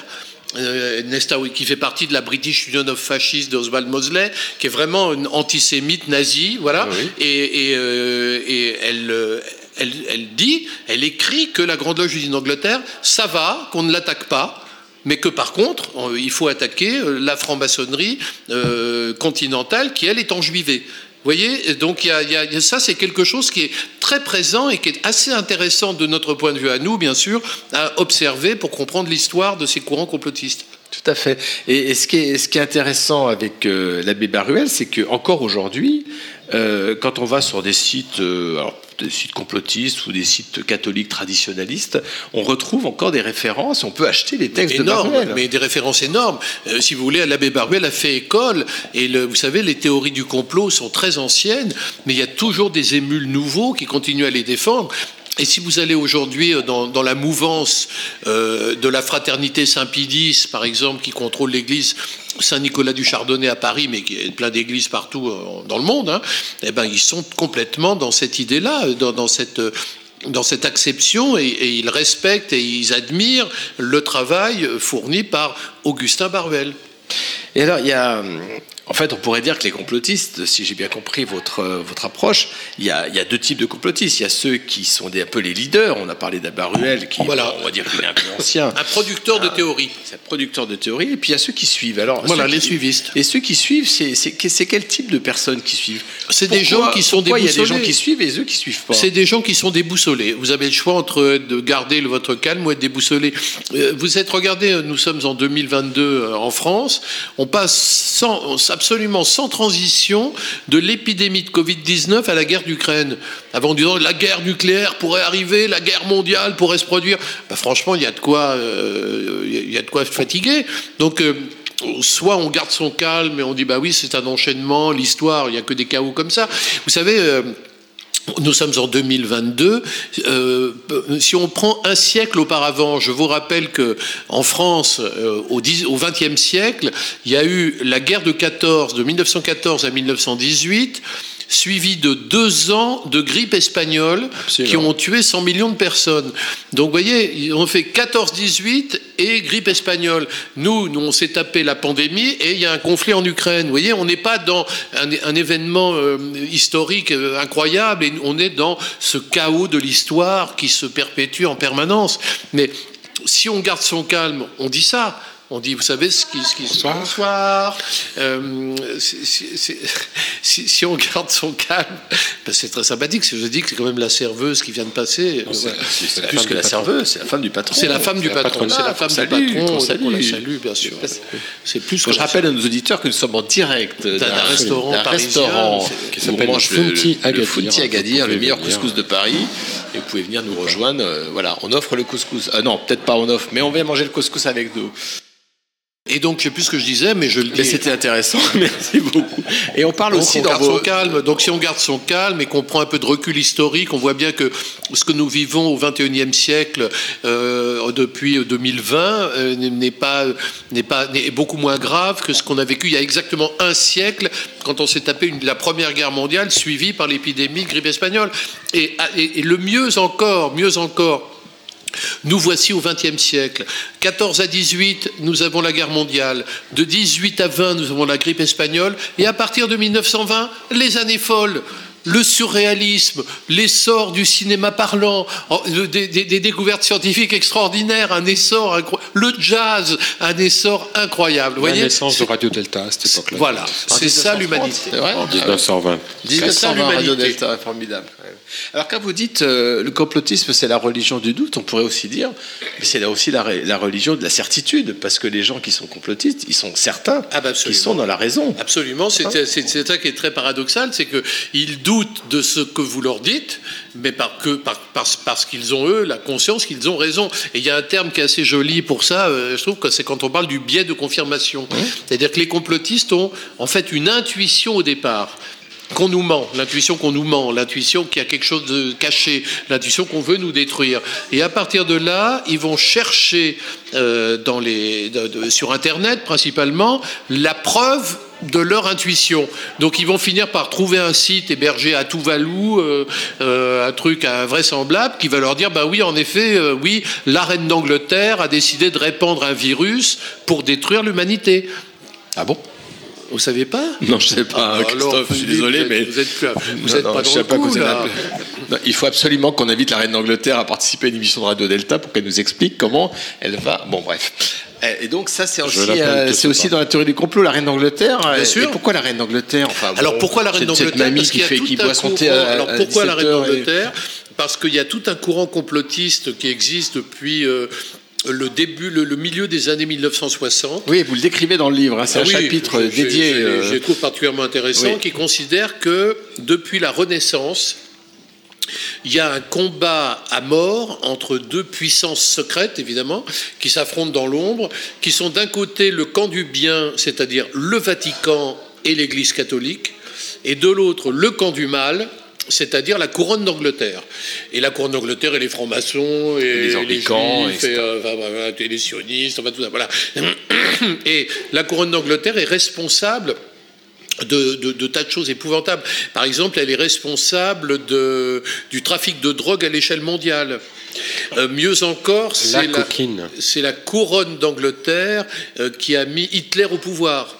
Euh, Nesta, oui, qui fait partie de la British Union of Fascists d'Oswald Mosley, qui est vraiment une antisémite nazie, voilà. Oui. Et, et, euh, et elle, euh, elle, elle dit, elle écrit que la Grande Loge d'Angleterre, ça va, qu'on ne l'attaque pas, mais que par contre, on- il faut attaquer euh, la franc-maçonnerie euh, continentale qui, elle, est enjuivée. Voyez, donc y a, ça, c'est quelque chose qui est très présent et qui est assez intéressant de notre point de vue à nous, bien sûr, à observer pour comprendre l'histoire de ces courants complotistes. Tout à fait. Et, ce, qui est, intéressant avec euh, l'abbé Baruel, c'est que encore aujourd'hui, euh, quand on va sur des sites, euh, alors, des sites complotistes ou des sites catholiques traditionnalistes, on retrouve encore des références. On peut acheter les textes énorme, de Baruel. mais des références énormes. Euh, si vous voulez, l'abbé Baruel a fait école, et le- vous savez, les théories du complot sont très anciennes, mais il y a toujours des émules nouveaux qui continuent à les défendre. Et si vous allez aujourd'hui euh, dans, la mouvance euh, de la fraternité Saint-Pidis, par exemple, qui contrôle l'église Saint-Nicolas du Chardonnay à Paris, mais qui est plein d'églises partout euh, dans le monde, hein, eh ben, ils sont complètement dans cette idée-là, dans, cette dans cette acception et, et ils respectent et ils admirent le travail fourni par Augustin Baruel. Et alors, il y a. En fait, on pourrait dire que les complotistes, si j'ai bien compris votre, euh, votre approche, il y, a, il y a deux types de complotistes. Il y a ceux qui sont des, un peu les leaders. On a parlé d'Abaruel, qui, Voilà. on va dire qu'il est un peu ancien. Un producteur de théorie. C'est un producteur de théorie. Et puis il y a ceux qui suivent. Alors, Voilà, les qui- suivistes. Et ceux qui suivent, c'est quel type de personnes qui suivent? C'est des gens qui sont pourquoi Il y a des gens déboussolés. qui suivent et ceux qui suivent pas? C'est des gens qui sont déboussolés. Vous avez le choix entre de garder votre calme ou être déboussolé. Euh, Vous êtes, regardez, euh, nous sommes en 2022 euh, en France. On passe sans, absolument sans transition de l'épidémie de Covid-19 à la guerre d'Ukraine. Avant, disant la guerre nucléaire pourrait arriver, la guerre mondiale pourrait se produire. Bah, franchement, il y a de quoi, euh, y a de quoi fatiguer. Donc, euh, soit on garde son calme et on dit bah oui, c'est un enchaînement, l'histoire, il n'y a que des chaos comme ça. Vous savez. euh, nous sommes en 2022. Euh, si on prend un siècle auparavant, je vous rappelle que en France, euh, au, 10 au 20e siècle, il y a eu la guerre de 14, de 1914 à 1918, suivie de deux ans de grippe espagnole Absolument. qui ont tué 100 millions de personnes. Donc, vous voyez, ont fait 14-18 et grippe espagnole. Nous, nous on s'est tapé la pandémie et il y a un conflit en Ukraine. Vous voyez, on n'est pas dans un, un événement euh, historique euh, incroyable et on est dans ce chaos de l'histoire qui se perpétue en permanence. Mais si on garde son calme, on dit ça. On dit, vous savez ce qui, ce qui Bonsoir. Bonsoir. Euh, c'est- c'est- c'est- si, si on garde son calme, ben, c'est très sympathique. Je dis que c'est quand même la serveuse qui vient de passer. c'est- c'est Plus que la patron. serveuse, c'est la femme du patron. C'est la femme du la patron. C'est la femme du patron. salue. la salue, bien sûr. C'est plus que Je rappelle à nos auditeurs que nous sommes en direct d'un d'un restaurant d'un parisien, restaurant c'est- qui s'appelle mange le le Agadir. Le meilleur venir. couscous de Paris. Et vous pouvez venir nous rejoindre. euh, voilà, on offre le couscous. Ah non, peut-être pas on offre, mais on vient manger le couscous avec nous. Et donc, je sais plus ce que je disais, mais je le Mais c'était intéressant, merci beaucoup. Et on parle Donc, aussi on dans garde vos... son calme. Donc, si on garde son calme et qu'on prend un peu de recul historique, on voit bien que ce que nous vivons au XXIe siècle euh, depuis 2020 euh, n'est pas n'est pas n'est beaucoup moins grave que ce qu'on a vécu il y a exactement un siècle quand on s'est tapé une- la première guerre mondiale suivie par l'épidémie de grippe espagnole. Et, et- et le mieux encore, mieux encore. Nous voici au XXe siècle. 14 à 18, nous avons la guerre mondiale. De 18 à 20, nous avons la grippe espagnole. Et à partir de 1920, les années folles. Le surréalisme, l'essor du cinéma parlant, des, des- des découvertes scientifiques extraordinaires, un essor incroyable, le jazz, un essor incroyable. Vous La voyez, naissance de Radio Delta à cette époque-là. Voilà, c'est ça 1930, l'humanité. En 1920. C'est ça, 1920 Radio. Delta, formidable. Ouais. Alors quand vous dites euh, le complotisme c'est la religion du doute, on pourrait aussi dire, mais c'est là aussi la, religion de la certitude, parce que les gens qui sont complotistes, ils sont certains Ah bah qu'ils sont dans la raison. Absolument, c'est c'est- ça qui est très paradoxal, c'est qu'ils doutent de ce que vous leur dites, mais par que, par- parce, parce qu'ils ont, eux, la conscience qu'ils ont raison. Et il y a un terme qui est assez joli pour ça, euh, je trouve que c'est quand on parle du biais de confirmation. C'est-à-dire que les complotistes ont en fait une intuition au départ qu'on nous ment, l'intuition qu'on nous ment, l'intuition qu'il y a quelque chose de caché, l'intuition qu'on veut nous détruire. Et à partir de là, ils vont chercher euh, dans les, sur Internet principalement la preuve de leur intuition. Donc ils vont finir par trouver un site hébergé à Tuvalu, euh, euh, un truc invraisemblable, qui va leur dire, bah oui, en effet, euh, oui, la reine d'Angleterre a décidé de répandre un virus pour détruire l'humanité. Ah bon? Vous saviez pas Non, je sais pas, Christophe, je suis désolé, êtes- mais vous êtes, plus- vous Non, êtes non, pas je dans sais le pas coup, là. Non, il faut absolument qu'on invite la reine d'Angleterre à participer à une émission de Radio Delta pour qu'elle nous explique comment elle va. Bon, bref. Et et donc ça, c'est aussi, euh, c'est aussi dans la théorie du complot, la reine d'Angleterre. Bien Et- sûr. Et pourquoi la reine d'Angleterre enfin, Alors bon, pourquoi la reine cette- cette d'Angleterre mamie Parce qui qu'il y a fait, tout qui un boit son thé courant- à, Alors à pourquoi la reine 17 heures et- d'Angleterre Parce qu'il y a tout un courant complotiste qui existe depuis euh, le début, le, le milieu des années 1960. Oui, vous le décrivez dans le livre. hein, c'est Ah un oui, chapitre dédié. Je, euh, je trouve particulièrement intéressant, oui. qui considère que depuis la Renaissance, il y a un combat à mort entre deux puissances secrètes, évidemment, qui s'affrontent dans l'ombre, qui sont d'un côté le camp du bien, c'est-à-dire le Vatican et l'Église catholique, et de l'autre le camp du mal, c'est-à-dire la couronne d'Angleterre. Et la couronne d'Angleterre et les francs-maçons, et, les anglicans, juifs, etc. et, euh, enfin, et les sionistes, enfin tout ça, voilà. Et la couronne d'Angleterre est responsable de, de- de tas de choses épouvantables. Par exemple, elle est responsable de, du trafic de drogue à l'échelle mondiale. Euh, mieux encore, La c'est la, c'est la couronne d'Angleterre euh, qui a mis Hitler au pouvoir.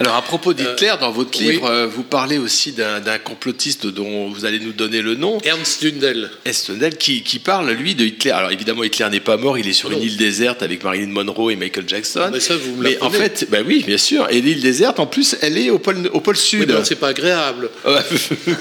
Alors à propos d'Hitler, dans votre livre, euh, vous parlez aussi d'un complotiste dont vous allez nous donner le nom, Ernst Dundel. Estendel, qui, qui parle lui de Hitler. Alors évidemment, Hitler n'est pas mort, il est sur Non. une île déserte avec Marilyn Monroe et Michael Jackson. Ah, mais ça, vous me Mais en fait, bah oui, bien sûr. Et l'île déserte, en plus, elle est au pôle, au pôle sud. mais alors, c'est pas agréable.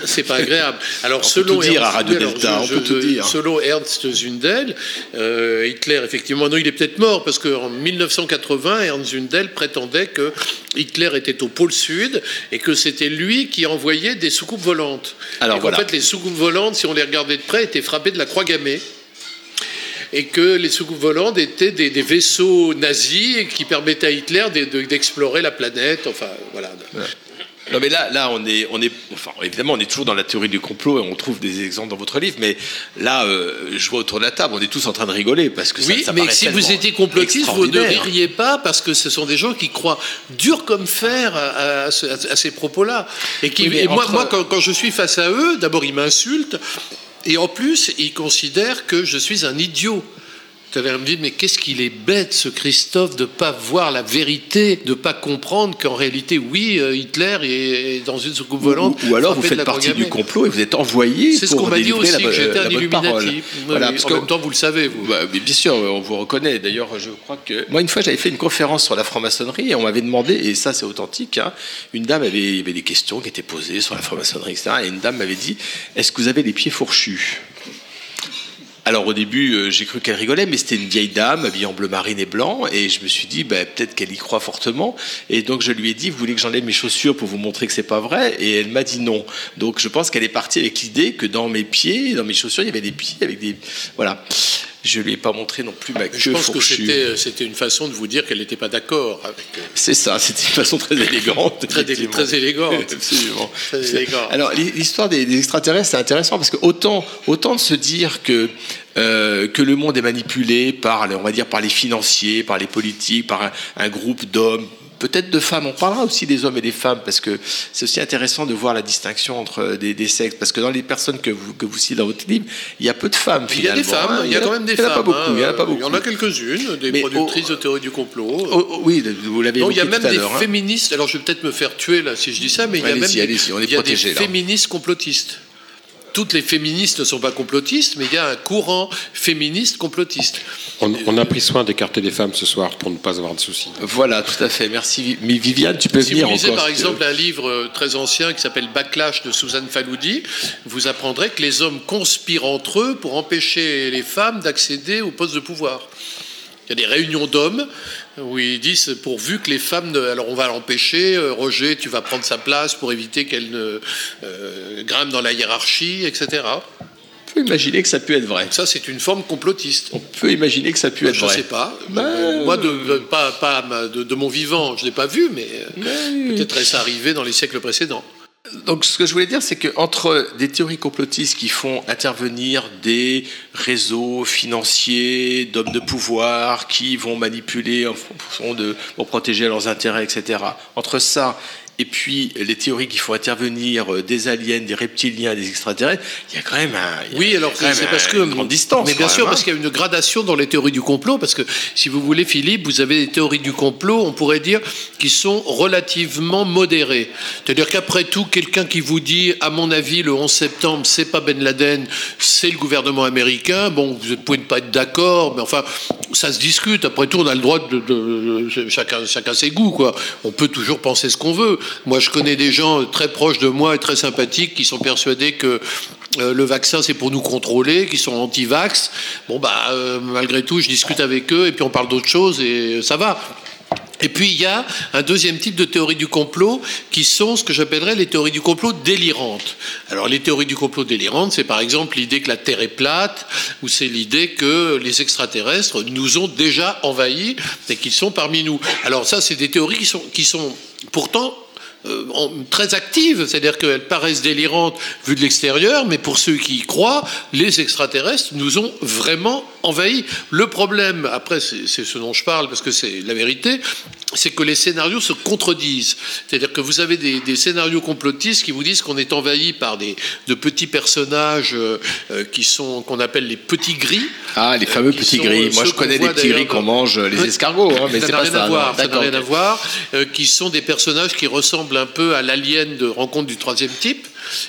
C'est pas agréable. Alors, On peut selon tout dire Ernst à Zundel, Delta, alors, on peut tout dire. Selon Ernst Zundel, euh, Hitler, effectivement, non, il est peut-être mort parce qu'en 1980, Ernst Zundel prétendait que Hitler était au pôle sud et que c'était lui qui envoyait des soucoupes volantes. Alors, et voilà. fait, les soucoupes volantes, si on les regardait de près, étaient frappées de la croix gammée. Et que les soucoupes volantes étaient des, des vaisseaux nazis qui permettaient à Hitler de- de- d'explorer la planète. Enfin, voilà. Non mais là, là on est, on est, enfin évidemment on est toujours dans la théorie du complot et on trouve des exemples dans votre livre, mais là euh, je vois autour de la table, on est tous en train de rigoler parce que ça, Oui, ça mais si vous étiez complotiste, vous ne ririez pas parce que ce sont des gens qui croient dur comme fer à, à ce- à ces propos-là. Et, qui, Oui, et moi, entre- moi quand, quand je suis face à eux, d'abord ils m'insultent et en plus ils considèrent que je suis un idiot. Tout à l'heure, me dit, mais qu'est-ce qu'il est bête, ce Christophe, de pas voir la vérité, de pas comprendre qu'en réalité, oui, euh, Hitler est dans une soucoupe volante. Ou, ou alors vous faites partie du complot et vous êtes envoyé C'est ce qu'on m'a dit aussi, la, que j'étais un. Illuminati. Voilà, parce en que- même temps, vous le savez, vous. Bah, bien sûr, on vous reconnaît. D'ailleurs, je crois que moi, une fois, j'avais fait une conférence sur la franc-maçonnerie et on m'avait demandé, et ça, c'est authentique. hein, une dame avait, avait des questions qui étaient posées sur la franc-maçonnerie, etc. Et une dame m'avait dit Est-ce que vous avez les pieds fourchus? Alors au début, euh, j'ai cru qu'elle rigolait, mais c'était une vieille dame habillée en bleu marine et blanc, et je me suis dit, bah, peut-être qu'elle y croit fortement. Et donc je lui ai dit, vous voulez que j'enlève mes chaussures pour vous montrer que c'est pas vrai? Et elle m'a dit non. Donc je pense qu'elle est partie avec l'idée que dans mes pieds, dans mes chaussures, il y avait des pieds avec des, voilà. Je lui ai pas montré non plus ma queue Je pense que fourchue. c'était, c'était une façon de vous dire qu'elle n'était pas d'accord avec. euh, C'est ça, c'était une façon très élégante. Très, très élégante. Absolument. Très. Alors l'histoire des, des extraterrestres, c'est intéressant parce que autant, autant de se dire que euh, que le monde est manipulé par, les- on va dire, par les financiers, par les politiques, par un, un groupe d'hommes. Peut-être de femmes, on parlera aussi des hommes et des femmes, parce que c'est aussi intéressant de voir la distinction entre des, des sexes, parce que dans les personnes que vous, que vous citez dans votre livre, il y a peu de femmes Il y a des finalement, femmes, hein. il y a quand même des il y en a femmes. pas beaucoup, hein, il y en a pas euh, beaucoup. Il y en a quelques-unes, des Mais productrices au- de théorie du complot. Oui, vous l'avez Non, il y a évoqué même des hein. féministes. Alors, je vais peut-être me faire tuer là si je dis ça, mais il y a même des, allez-y, on est il y a des féministes complotistes. Toutes les féministes ne sont pas complotistes, mais il y a un courant féministe complotiste. On, on a pris soin d'écarter les femmes ce soir pour ne pas avoir de soucis. Voilà, tout à fait. Merci. Mais Viviane, tu peux Si venir vous lisez encore. par exemple un livre euh, très ancien qui s'appelle Backlash de Suzanne Faloudi, vous apprendrez que les hommes conspirent entre eux pour empêcher les femmes d'accéder aux postes de pouvoir. Il y a des réunions d'hommes où ils disent pourvu que les femmes ne... alors on va l'empêcher euh, Roger tu vas prendre sa place pour éviter qu'elle ne euh, grimpe dans la hiérarchie etc On peut imaginer que ça peut être vrai. ça c'est une forme complotiste. On peut imaginer que ça peut être je ne vrai. sais pas. Euh, moi de, pas, de, de mon vivant je l'ai pas vu mais euh, peut-être est-ce arrivé dans les siècles précédents Donc, ce que je voulais dire, c'est qu'entre des théories complotistes qui font intervenir des réseaux financiers, d'hommes de pouvoir, qui vont manipuler en fonction de, pour protéger leurs intérêts, etc. Entre ça et puis les théories qui font intervenir euh, des aliens, des reptiliens, des extraterrestres, il y a quand même un. Oui, alors c'est parce que une grande distance. Mais bien sûr, même, parce hein. qu'il y a une gradation dans les théories du complot. Parce que si vous voulez, Philippe, vous avez des théories du complot, on pourrait dire, qui sont relativement modérées. C'est-à-dire qu'après tout, quelqu'un qui vous dit, à mon avis, le 11 septembre, c'est pas Ben Laden, c'est le gouvernement américain. Bon, vous pouvez ne pas être d'accord, mais enfin, ça se discute. Après tout, on a le droit de, de- de- chacun, chacun ses goûts, quoi. On peut toujours penser ce qu'on veut. Moi, je connais des gens très proches de moi et très sympathiques qui sont persuadés que euh, le vaccin c'est pour nous contrôler, qui sont anti-vax. Bon bah euh, malgré tout, je discute avec eux et puis on parle d'autre chose et ça va. Et puis il y a un deuxième type de théorie du complot qui sont ce que j'appellerais les théories du complot délirantes. Alors les théories du complot délirantes, c'est par exemple l'idée que la Terre est plate, ou c'est l'idée que les extraterrestres nous ont déjà envahis et qu'ils sont parmi nous. Alors ça, c'est des théories qui sont, qui sont pourtant euh, très actives, c'est-à-dire qu'elles paraissent délirantes vues de l'extérieur, mais pour ceux qui y croient, les extraterrestres nous ont vraiment envahis. Le problème, après, c'est ce dont je parle parce que c'est la vérité, c'est que les scénarios se contredisent. C'est-à-dire que vous avez des, des scénarios complotistes qui vous disent qu'on est envahi par des de petits personnages euh, euh, qui sont qu'on appelle les petits gris. Ah, les fameux qui petits gris. euh, Moi, je connais des petits gris qu'on mange euh, les escargots, hein, mais ça c'est pas rien ça. à voir. Ça n'a rien à voir. euh, qui sont des personnages qui ressemblent un peu à l'alien de Rencontre du troisième type,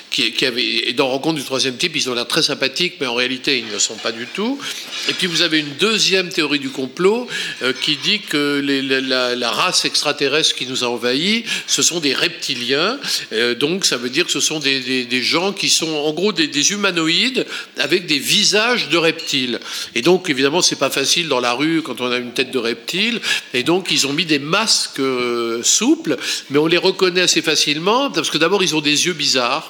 qui, avait et dans Rencontre du troisième type, ils ont l'air très sympathiques, mais en réalité, ils ne le sont pas du tout. Et puis vous avez une deuxième théorie du complot euh, qui dit que la, race extraterrestre qui nous a envahis, ce sont des reptiliens. Euh, donc ça veut dire que ce sont des, gens qui sont en gros des, des humanoïdes avec des visages de reptiles. Et donc évidemment, c'est pas facile dans la rue quand on a une tête de reptile. Et donc ils ont mis des masques euh, souples, mais on les reconnaît assez facilement parce que d'abord ils ont des yeux bizarres.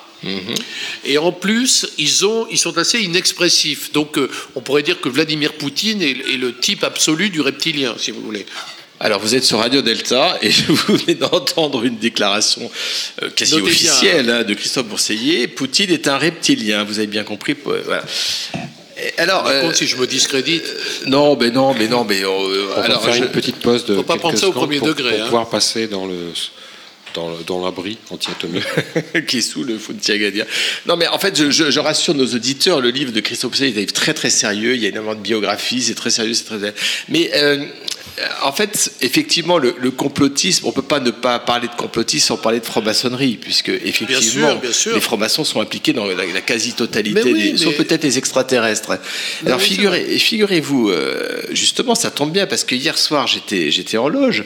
Et en plus, ils, ont, ils sont assez inexpressifs. Donc, euh, on pourrait dire que Vladimir Poutine est, est le type absolu du reptilien, si vous voulez. Alors, vous êtes sur Radio Delta et vous venez d'entendre une déclaration euh, quasi Notez bien. officielle hein, de Christophe Bourseiller. Poutine est un reptilien, vous avez bien compris. voilà. Alors, Par euh, contre, si je me discrédite, non, mais non, mais non, mais euh, On alors, va faire je- une petite pause de Faut pas quelques prendre ça au secondes premier pour, degré, pour hein. pouvoir passer dans le dans, dans l'abri anti-atomique. qui est sous le Funtiagadia. Non, mais en fait, je, je- je rassure nos auditeurs, le livre de Christophe Poussey est un livre très très sérieux. Il y a énormément de biographie, c'est très sérieux, c'est très. Mais euh, en fait, effectivement, le, le complotisme, on peut pas ne pas parler de complotisme sans parler de franc-maçonnerie, puisque effectivement, sûr, bien sûr. les francs-maçons sont impliqués dans la, la quasi-totalité, oui, des, sauf mais- peut-être les extraterrestres. Alors oui, c'est figurez, figurez-vous, euh, justement, ça tombe bien parce que hier soir j'étais j'étais en loge.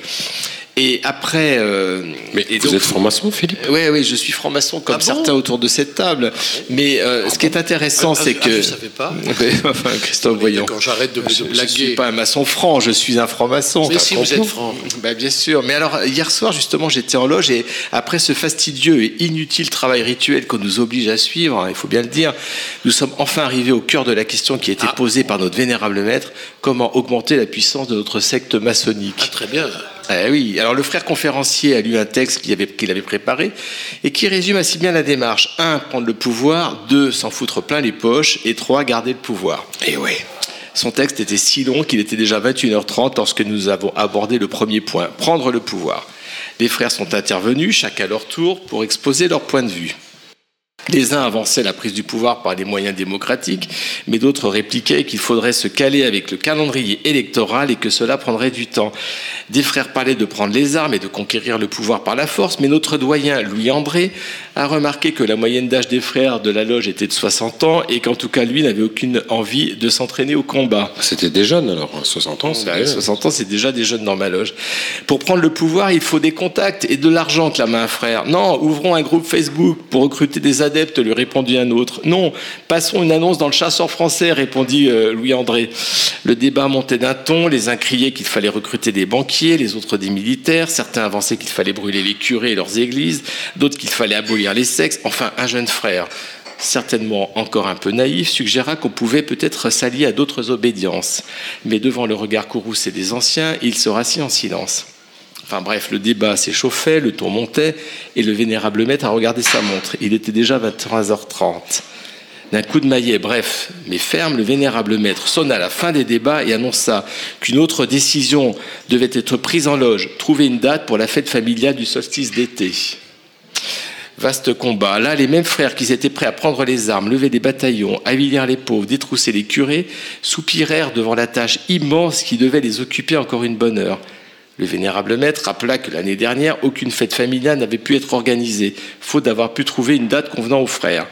Et après, euh, Mais et vous donc- êtes franc-maçon, Philippe? Oui, oui, je suis franc-maçon comme Ah bon? certains autour de cette table. Mais euh, ce qui est intéressant, Ah, c'est ah, que. je savais pas. Enfin, Christophe, voyons. Quand j'arrête de, de Je ne blaguer. suis pas un maçon franc, je suis un franc-maçon. Mais si, vous êtes franc. Bah, bien sûr. Mais alors, hier soir, justement, j'étais en loge et après ce fastidieux et inutile travail rituel qu'on nous oblige à suivre, hein, il faut bien le dire, nous sommes enfin arrivés au cœur de la question qui a été Ah. posée par notre vénérable maître comment augmenter la puissance de notre secte maçonnique? Ah, très bien. Eh oui, alors le frère conférencier a lu un texte qu'il avait, préparé et qui résume assez bien la démarche. 1. Prendre le pouvoir. 2. S'en foutre plein les poches. Et 3. Garder le pouvoir. Et oui. Son texte était si long qu'il était déjà 21h30 lorsque nous avons abordé le premier point, prendre le pouvoir. Les frères sont intervenus, chacun à leur tour, pour exposer leur point de vue. Les uns avançaient la prise du pouvoir par les moyens démocratiques, mais d'autres répliquaient qu'il faudrait se caler avec le calendrier électoral et que cela prendrait du temps. Des frères parlaient de prendre les armes et de conquérir le pouvoir par la force, mais notre doyen Louis-André a remarqué que la moyenne d'âge des frères de la loge était de 60 ans et qu'en tout cas lui n'avait aucune envie de s'entraîner au combat. C'était des jeunes alors, hein, 60 ans, c'est Bah, bien. 60 ans, c'est déjà des jeunes dans ma loge. Pour prendre le pouvoir, il faut des contacts et de l'argent, clama un frère. Non, ouvrons un groupe Facebook pour recruter des adeptes, lui répondit un autre. Non, passons une annonce dans le chasseur français, répondit euh, Louis-André. Le débat montait d'un ton, les uns criaient qu'il fallait recruter des banquiers, les autres des militaires, certains avançaient qu'il fallait brûler les curés et leurs églises, d'autres qu'il fallait abolir les sexes, enfin un jeune frère certainement encore un peu naïf, suggéra qu'on pouvait peut-être s'allier à d'autres obédiences. Mais devant le regard courroucé des anciens, il se rassit en silence. Enfin bref, le débat s'échauffait, le ton montait, et le vénérable maître a regardé sa montre. Il était déjà 23h30. D'un coup de maillet, bref, mais ferme, le vénérable maître sonna la fin des débats et annonça qu'une autre décision devait être prise en loge, trouver une date pour la fête familiale du solstice d'été. Vaste combat. Là, les mêmes frères qui étaient prêts à prendre les armes, lever des bataillons, avilir les pauvres, détrousser les curés, soupirèrent devant la tâche immense qui devait les occuper encore une bonne heure. Le vénérable maître rappela que l'année dernière, aucune fête familiale n'avait pu être organisée, faute d'avoir pu trouver une date convenant aux frères,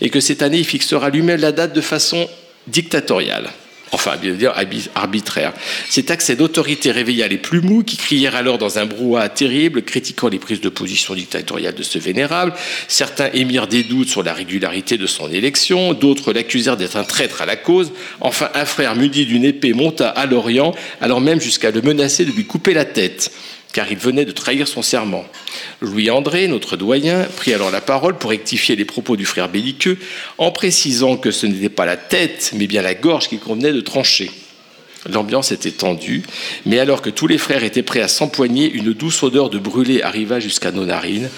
et que cette année, il fixera lui-même la date de façon dictatoriale. Enfin, bien dire arbi- arbitraire. Cet accès d'autorité réveilla les plus mous qui crièrent alors dans un brouhaha terrible, critiquant les prises de position dictatoriales de ce vénérable. Certains émirent des doutes sur la régularité de son élection, d'autres l'accusèrent d'être un traître à la cause. Enfin, un frère muni d'une épée monta à l'Orient, allant même jusqu'à le menacer de lui couper la tête car il venait de trahir son serment. Louis-André, notre doyen, prit alors la parole pour rectifier les propos du frère belliqueux, en précisant que ce n'était pas la tête, mais bien la gorge qu'il convenait de trancher. L'ambiance était tendue, mais alors que tous les frères étaient prêts à s'empoigner, une douce odeur de brûlé arriva jusqu'à nos narines.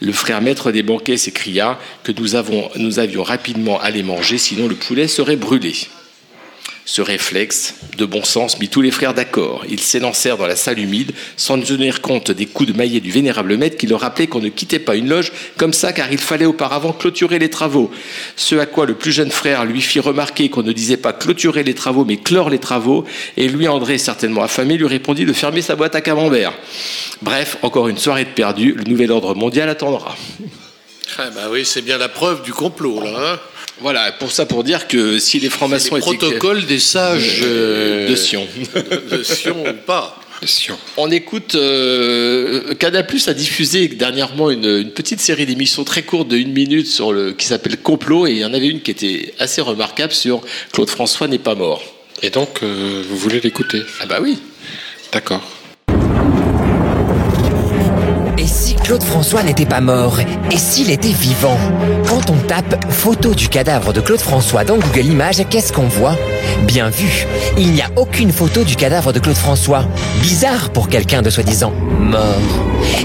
Le frère maître des banquets s'écria que nous, nous avions rapidement les manger, sinon le poulet serait brûlé. Ce réflexe de bon sens mit tous les frères d'accord. Ils s'élancèrent dans la salle humide sans tenir compte des coups de maillet du vénérable maître qui leur rappelait qu'on ne quittait pas une loge comme ça car il fallait auparavant clôturer les travaux. Ce à quoi le plus jeune frère lui fit remarquer qu'on ne disait pas clôturer les travaux mais clore les travaux et lui André certainement affamé lui répondit de fermer sa boîte à camembert. Bref, encore une soirée de perdu, le nouvel ordre mondial attendra. Ah bah oui, c'est bien la preuve du complot, là. hein. Voilà, pour ça pour dire que si les francs-maçons étaient protocoles des sages euh, euh, de Sion. de Sion ou pas. Question. On écoute. Euh, Canal Plus a diffusé dernièrement une, une petite série d'émissions très courtes de une minute sur le, qui s'appelle Complot et il y en avait une qui était assez remarquable sur Claude François n'est pas mort. Et donc, euh, vous voulez l'écouter? Ah bah oui. D'accord. Claude François n'était pas mort Et s'il était vivant? Quand on tape photo du cadavre de Claude François dans Google Images, qu'est-ce qu'on voit? Bien vu, il n'y a aucune photo du cadavre de Claude François. Bizarre pour quelqu'un de soi-disant mort.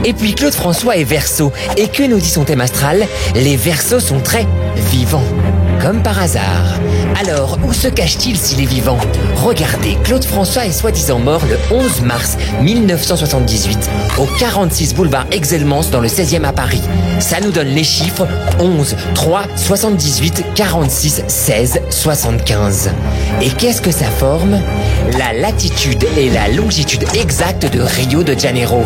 Et puis Claude François est verso. Et que nous dit son thème astral? Les versos sont très vivants. Comme par hasard. Alors, où se cache-t-il s'il est vivant Regardez, Claude François est soi-disant mort le 11 mars 1978 au 46 boulevard Exelmans dans le 16e à Paris. Ça nous donne les chiffres 11, 3, 78, 46, 16, 75. Et qu'est-ce que ça forme La latitude et la longitude exacte de Rio de Janeiro.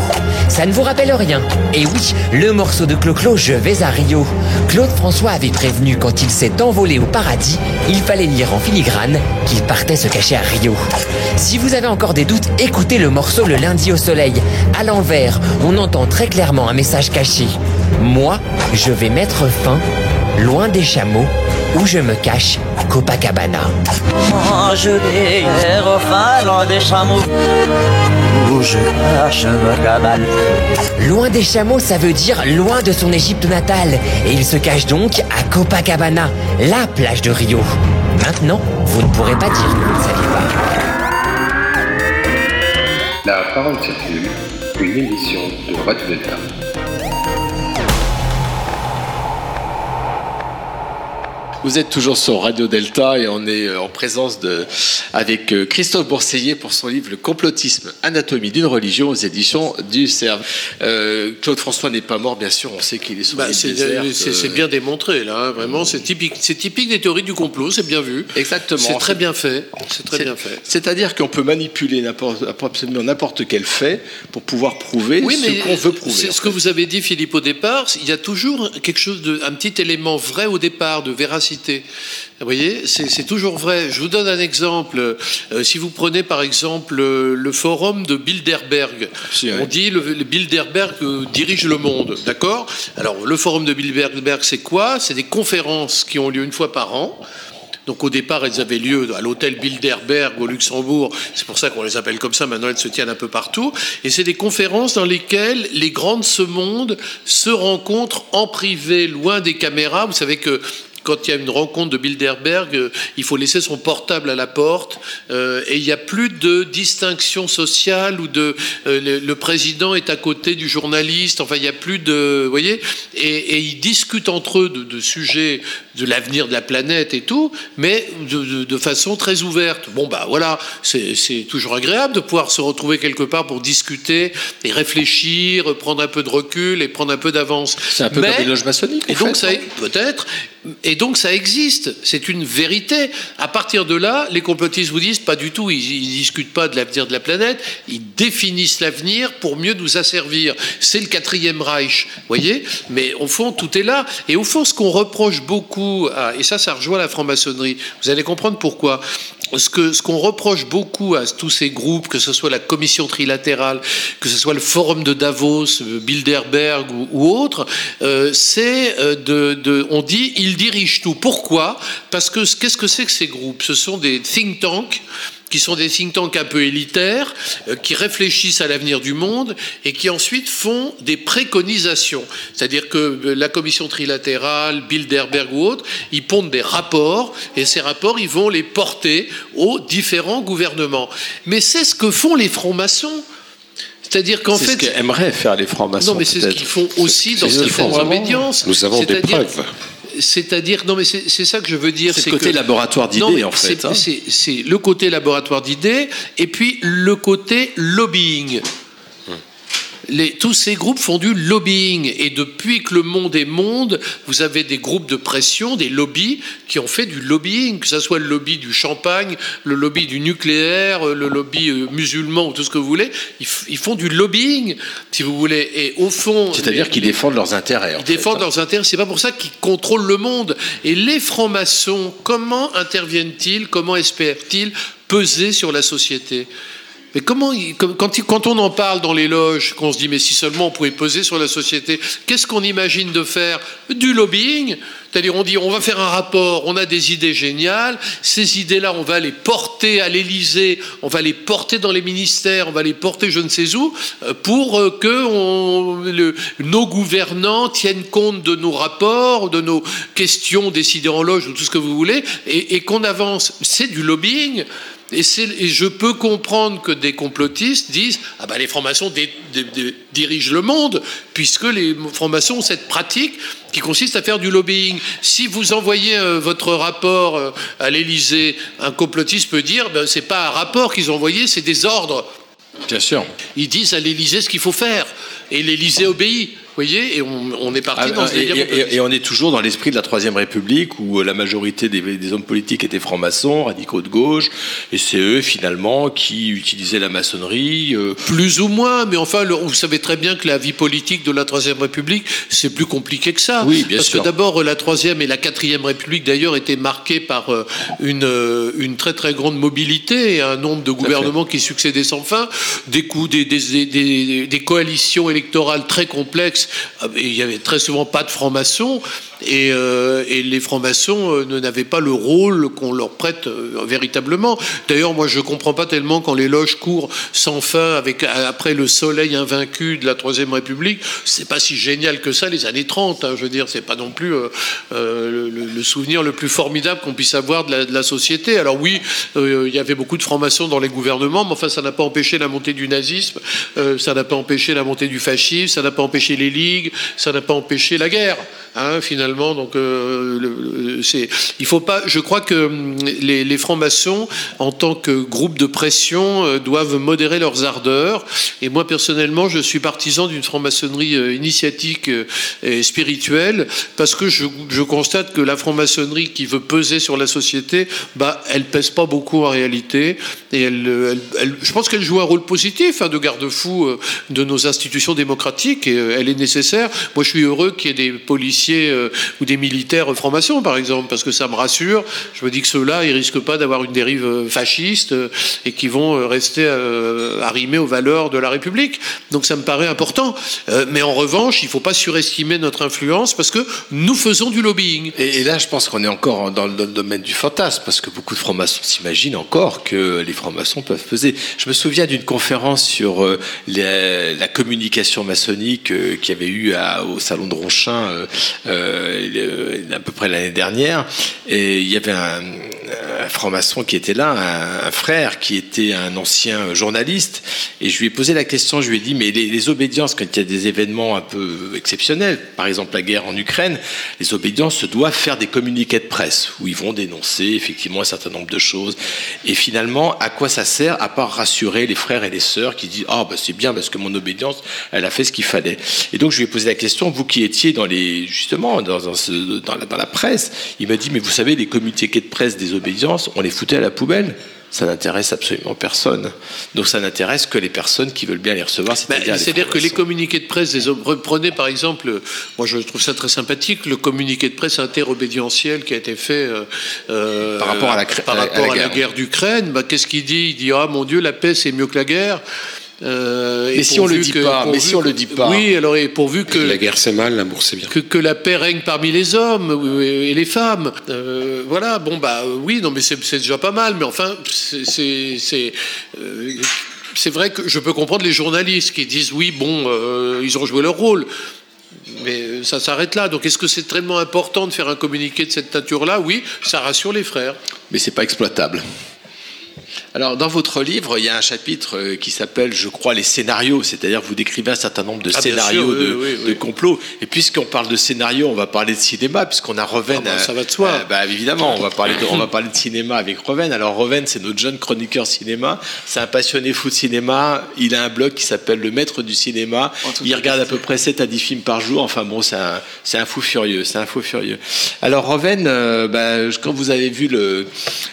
Ça ne vous rappelle rien Et oui, le morceau de Clo-Clo, Je vais à Rio. Claude François avait prévenu quand il s'est envolé au paradis, il fallait lire en filigrane qu'il partait se cacher à Rio. Si vous avez encore des doutes, écoutez le morceau Le lundi au soleil. À l'envers, on entend très clairement un message caché. Moi, je vais mettre fin, loin des chameaux, où je me cache, Copacabana. Moi je vais au fin des chameaux où je cache ma cabane. Loin des chameaux, ça veut dire loin de son Égypte natale. Et il se cache donc à Copacabana, la plage de Rio. Maintenant, vous ne pourrez pas dire que vous ne saviez pas. La parole circule, une émission de Radio Delta. Vous êtes toujours sur Radio Delta et on est euh, en présence de, avec euh, Christophe Bourseiller pour son livre Le complotisme, anatomie d'une religion aux éditions du CERF. Euh, Claude François n'est pas mort, bien sûr, on sait qu'il est sur Bah, c'est bien démontré, là, hein, vraiment. C'est typique, typique des théories du complot, c'est bien vu. Exactement. C'est très bien fait. C'est très bien fait. C'est-à-dire qu'on peut manipuler absolument n'importe quel fait pour pouvoir prouver ce qu'on veut prouver. C'est ce fait. que vous avez dit, Philippe, au départ. Il y a toujours quelque chose de, un petit élément vrai au départ, de véracité. Vous voyez, c'est toujours vrai. Je vous donne un exemple. Euh, si vous prenez par exemple euh, le forum de Bilderberg, Si, on dit le, le Bilderberg euh, dirige le monde, d'accord? Alors le forum de Bilderberg, c'est quoi? C'est des conférences qui ont lieu une fois par an. Donc au départ, elles avaient lieu à l'hôtel Bilderberg au Luxembourg. C'est pour ça qu'on les appelle comme ça. Maintenant, elles se tiennent un peu partout. Et c'est des conférences dans lesquelles les grands de ce monde se rencontrent en privé, loin des caméras. Vous savez que quand il y a une rencontre de Bilderberg, euh, il faut laisser son portable à la porte euh, et il n'y a plus de distinction sociale ou de euh, le, le président est à côté du journaliste. Enfin, il n'y a plus de, vous voyez, et, et ils discutent entre eux de, de sujets de l'avenir de la planète et tout, mais de, de- de façon très ouverte. Bon, bah voilà, c'est toujours agréable de pouvoir se retrouver quelque part pour discuter et réfléchir, prendre un peu de recul et prendre un peu d'avance. C'est un peu Mais- comme les loges maçonniques. et en donc fait, ça peut-être et donc ça existe, c'est une vérité. À partir de là, les complotistes vous disent pas du tout, ils, ils discutent pas de l'avenir de la planète, ils définissent l'avenir pour mieux nous asservir. C'est le quatrième Reich, voyez. Mais au fond, tout est là. Et au fond, ce qu'on reproche beaucoup, et ça, ça rejoint la franc-maçonnerie. Vous allez comprendre pourquoi. Ce que ce qu'on reproche beaucoup à tous ces groupes, que ce soit la commission trilatérale, que ce soit le forum de Davos, Bilderberg ou, ou autre, euh, c'est euh, de, de, on dit ils dirigent tout. Pourquoi? Parce que ce- qu'est-ce que c'est que ces groupes? Ce sont des think tanks qui sont des think tanks un peu élitaires, euh, qui réfléchissent à l'avenir du monde et qui ensuite font des préconisations. C'est-à-dire que euh, la commission trilatérale, Bilderberg ou autre, ils pondent des rapports et ces rapports, ils vont les porter aux différents gouvernements. Mais c'est ce que font les francs-maçons. C'est-à-dire qu'en C'est fait, ce qu'aimeraient faire les francs-maçons. non, mais c'est ce qu'ils font aussi dans c'est ce qu'ils certaines obédiences. Nous avons des preuves. C'est-à-dire, non, mais c'est ça que je veux dire. C'est le côté que- laboratoire d'idées, en fait. c'est- hein. C'est le côté laboratoire d'idées et puis le côté lobbying. Les- tous ces groupes font du lobbying et depuis que le monde est monde, vous avez des groupes de pression, des lobbies qui ont fait du lobbying, que ce soit le lobby du champagne, le lobby du nucléaire, le lobby euh, musulman ou tout ce que vous voulez, ils, font du lobbying, si vous voulez. Et au fond, C'est-à-dire qu'ils défendent leurs intérêts. ils défendent hein. leurs intérêts. C'est pas pour ça qu'ils contrôlent le monde. Et les francs-maçons, comment interviennent-ils? Comment espèrent-ils peser sur la société? Mais comment, quand, on en parle dans les loges, qu'on se dit mais si seulement on pouvait peser sur la société, qu'est-ce qu'on imagine de faire Du lobbying. C'est-à-dire on dit on va faire un rapport, on a des idées géniales, ces idées-là on va les porter à l'Élysée, on va les porter dans les ministères, on va les porter je ne sais où, euh, pour euh, que nos gouvernants tiennent compte de nos rapports, de nos questions décidées en loge ou tout ce que vous voulez, et qu'on avance. C'est du lobbying. Et, et, je peux comprendre que des complotistes disent ah ben les francs-maçons dirigent le monde, puisque les francs-maçons ont cette pratique qui consiste à faire du lobbying. Si vous envoyez euh, votre rapport euh, à l'Élysée, un complotiste peut dire ben, c'est pas un rapport qu'ils ont envoyé, c'est des ordres. Bien sûr. Ils disent à l'Élysée ce qu'il faut faire, et l'Élysée obéit voyez, et on, est parti ah, dans ce délire. Et, on est toujours dans l'esprit de la Troisième République où la majorité des, hommes politiques étaient francs-maçons, radicaux de gauche, et c'est eux finalement qui utilisaient la maçonnerie. Euh. Plus ou moins, mais enfin, vous savez très bien que la vie politique de la Troisième République, c'est plus compliqué que ça. Oui, bien Parce que d'abord, la Troisième et la Quatrième République, d'ailleurs, étaient marquées par euh, une, euh, une très très grande mobilité et un nombre de gouvernements qui succédaient sans fin, des coups, des, des, des coalitions électorales très complexes il y avait très souvent pas de francs-maçons et, euh, les francs-maçons euh, n'avaient pas le rôle qu'on leur prête euh, véritablement. D'ailleurs, moi, je comprends pas tellement quand les loges courent sans fin avec après le soleil invaincu de la Troisième République. C'est pas si génial que ça les années 30. Hein, je veux dire, c'est pas non plus le, souvenir le plus formidable qu'on puisse avoir de la, société. Alors oui, il y avait beaucoup de francs-maçons dans les gouvernements, mais enfin, ça n'a pas empêché la montée du nazisme, ça n'a pas empêché la montée du fascisme, ça n'a pas empêché les ligues, ça n'a pas empêché la guerre. Hein, finalement, donc euh, il faut pas. Je crois que hum, les, francs-maçons, en tant que groupe de pression, euh, doivent modérer leurs ardeurs. Et moi personnellement, je suis partisan d'une franc-maçonnerie euh, initiatique et spirituelle, parce que je, je, constate que la franc-maçonnerie qui veut peser sur la société, bah, elle pèse pas beaucoup en réalité, et elle, elle, je pense qu'elle joue un rôle positif hein, de garde-fou de nos institutions démocratiques, et elle est nécessaire. Moi, je suis heureux qu'il y ait des policiers euh, ou des militaires francs-maçons, par exemple, parce que ça me rassure. Je me dis que ceux-là, ils risquent pas d'avoir une dérive euh, fasciste euh, et qui vont rester arrimés aux valeurs de la République. Donc ça me paraît important. mais en revanche, il ne faut pas surestimer notre influence parce que nous faisons du lobbying. Et, là, je pense qu'on est encore dans le, domaine du fantasme parce que beaucoup de francs-maçons s'imaginent encore que les francs-maçons peuvent peser. Je me souviens d'une conférence sur la communication maçonnique qui avait eu au salon de Ronchin euh, à peu près l'année dernière, et il y avait un, franc-maçon qui était là, un, frère qui était un ancien journaliste, et je lui ai posé la question, je lui ai dit, mais les, obédiences, quand il y a des événements un peu exceptionnels, par exemple la guerre en Ukraine, les obédiences doivent faire des communiqués de presse, où ils vont dénoncer effectivement un certain nombre de choses, et finalement, à quoi ça sert, à part rassurer les frères et les sœurs qui disent, ah bah c'est bien parce que mon obédience, elle a fait ce qu'il fallait. Et donc je lui ai posé la question, vous qui étiez dans les, justement, dans, dans, la, dans la presse, il m'a dit, mais vous savez, les communiqués de presse des obédiences, on les foutait à la poubelle ça n'intéresse absolument personne. Donc ça n'intéresse que les personnes qui veulent bien les recevoir. C'est-à-dire, c'est-à-dire que les communiqués de presse des hommes, prenez par exemple, moi je trouve ça très sympathique, le communiqué de presse interobédientiel qui a été fait euh, euh, par rapport à la, par rapport à la, guerre, d'Ukraine. Bah, qu'est-ce qu'il dit? Il dit ah mon Dieu, la paix c'est mieux que la guerre. Euh, mais si on le dit pas, mais si on le dit pas. Oui, alors et pourvu que la guerre c'est mal, l'amour c'est bien. Que, que, la paix règne parmi les hommes et les femmes. Euh, voilà, bon bah oui, non mais c'est déjà pas mal, mais enfin c'est euh, c'est vrai que je peux comprendre les journalistes qui disent oui, bon, ils ont joué leur rôle. Mais ça s'arrête là. Donc est-ce que c'est tellement important de faire un communiqué de cette nature-là? Oui, ça rassure les frères. Mais c'est pas exploitable. Alors, dans votre livre, il y a un chapitre euh, qui s'appelle, je crois, les scénarios, c'est-à-dire vous décrivez un certain nombre de ah, scénarios de, complot. Et puisqu'on parle de scénarios, on va parler de cinéma, puisqu'on a Reven. Ah, bah, ça va de soi. Euh, bah, évidemment, on va, parler de, on va parler de cinéma avec Reven. Alors, Reven, c'est notre jeune chroniqueur cinéma. C'est un passionné fou de cinéma. Il a un blog qui s'appelle Le Maître du cinéma. Il regarde à peu près 7 à 10 films par jour. Enfin, bon, c'est un, un, fou furieux. C'est un fou furieux. Alors, Reven, euh, bah, quand vous avez vu le,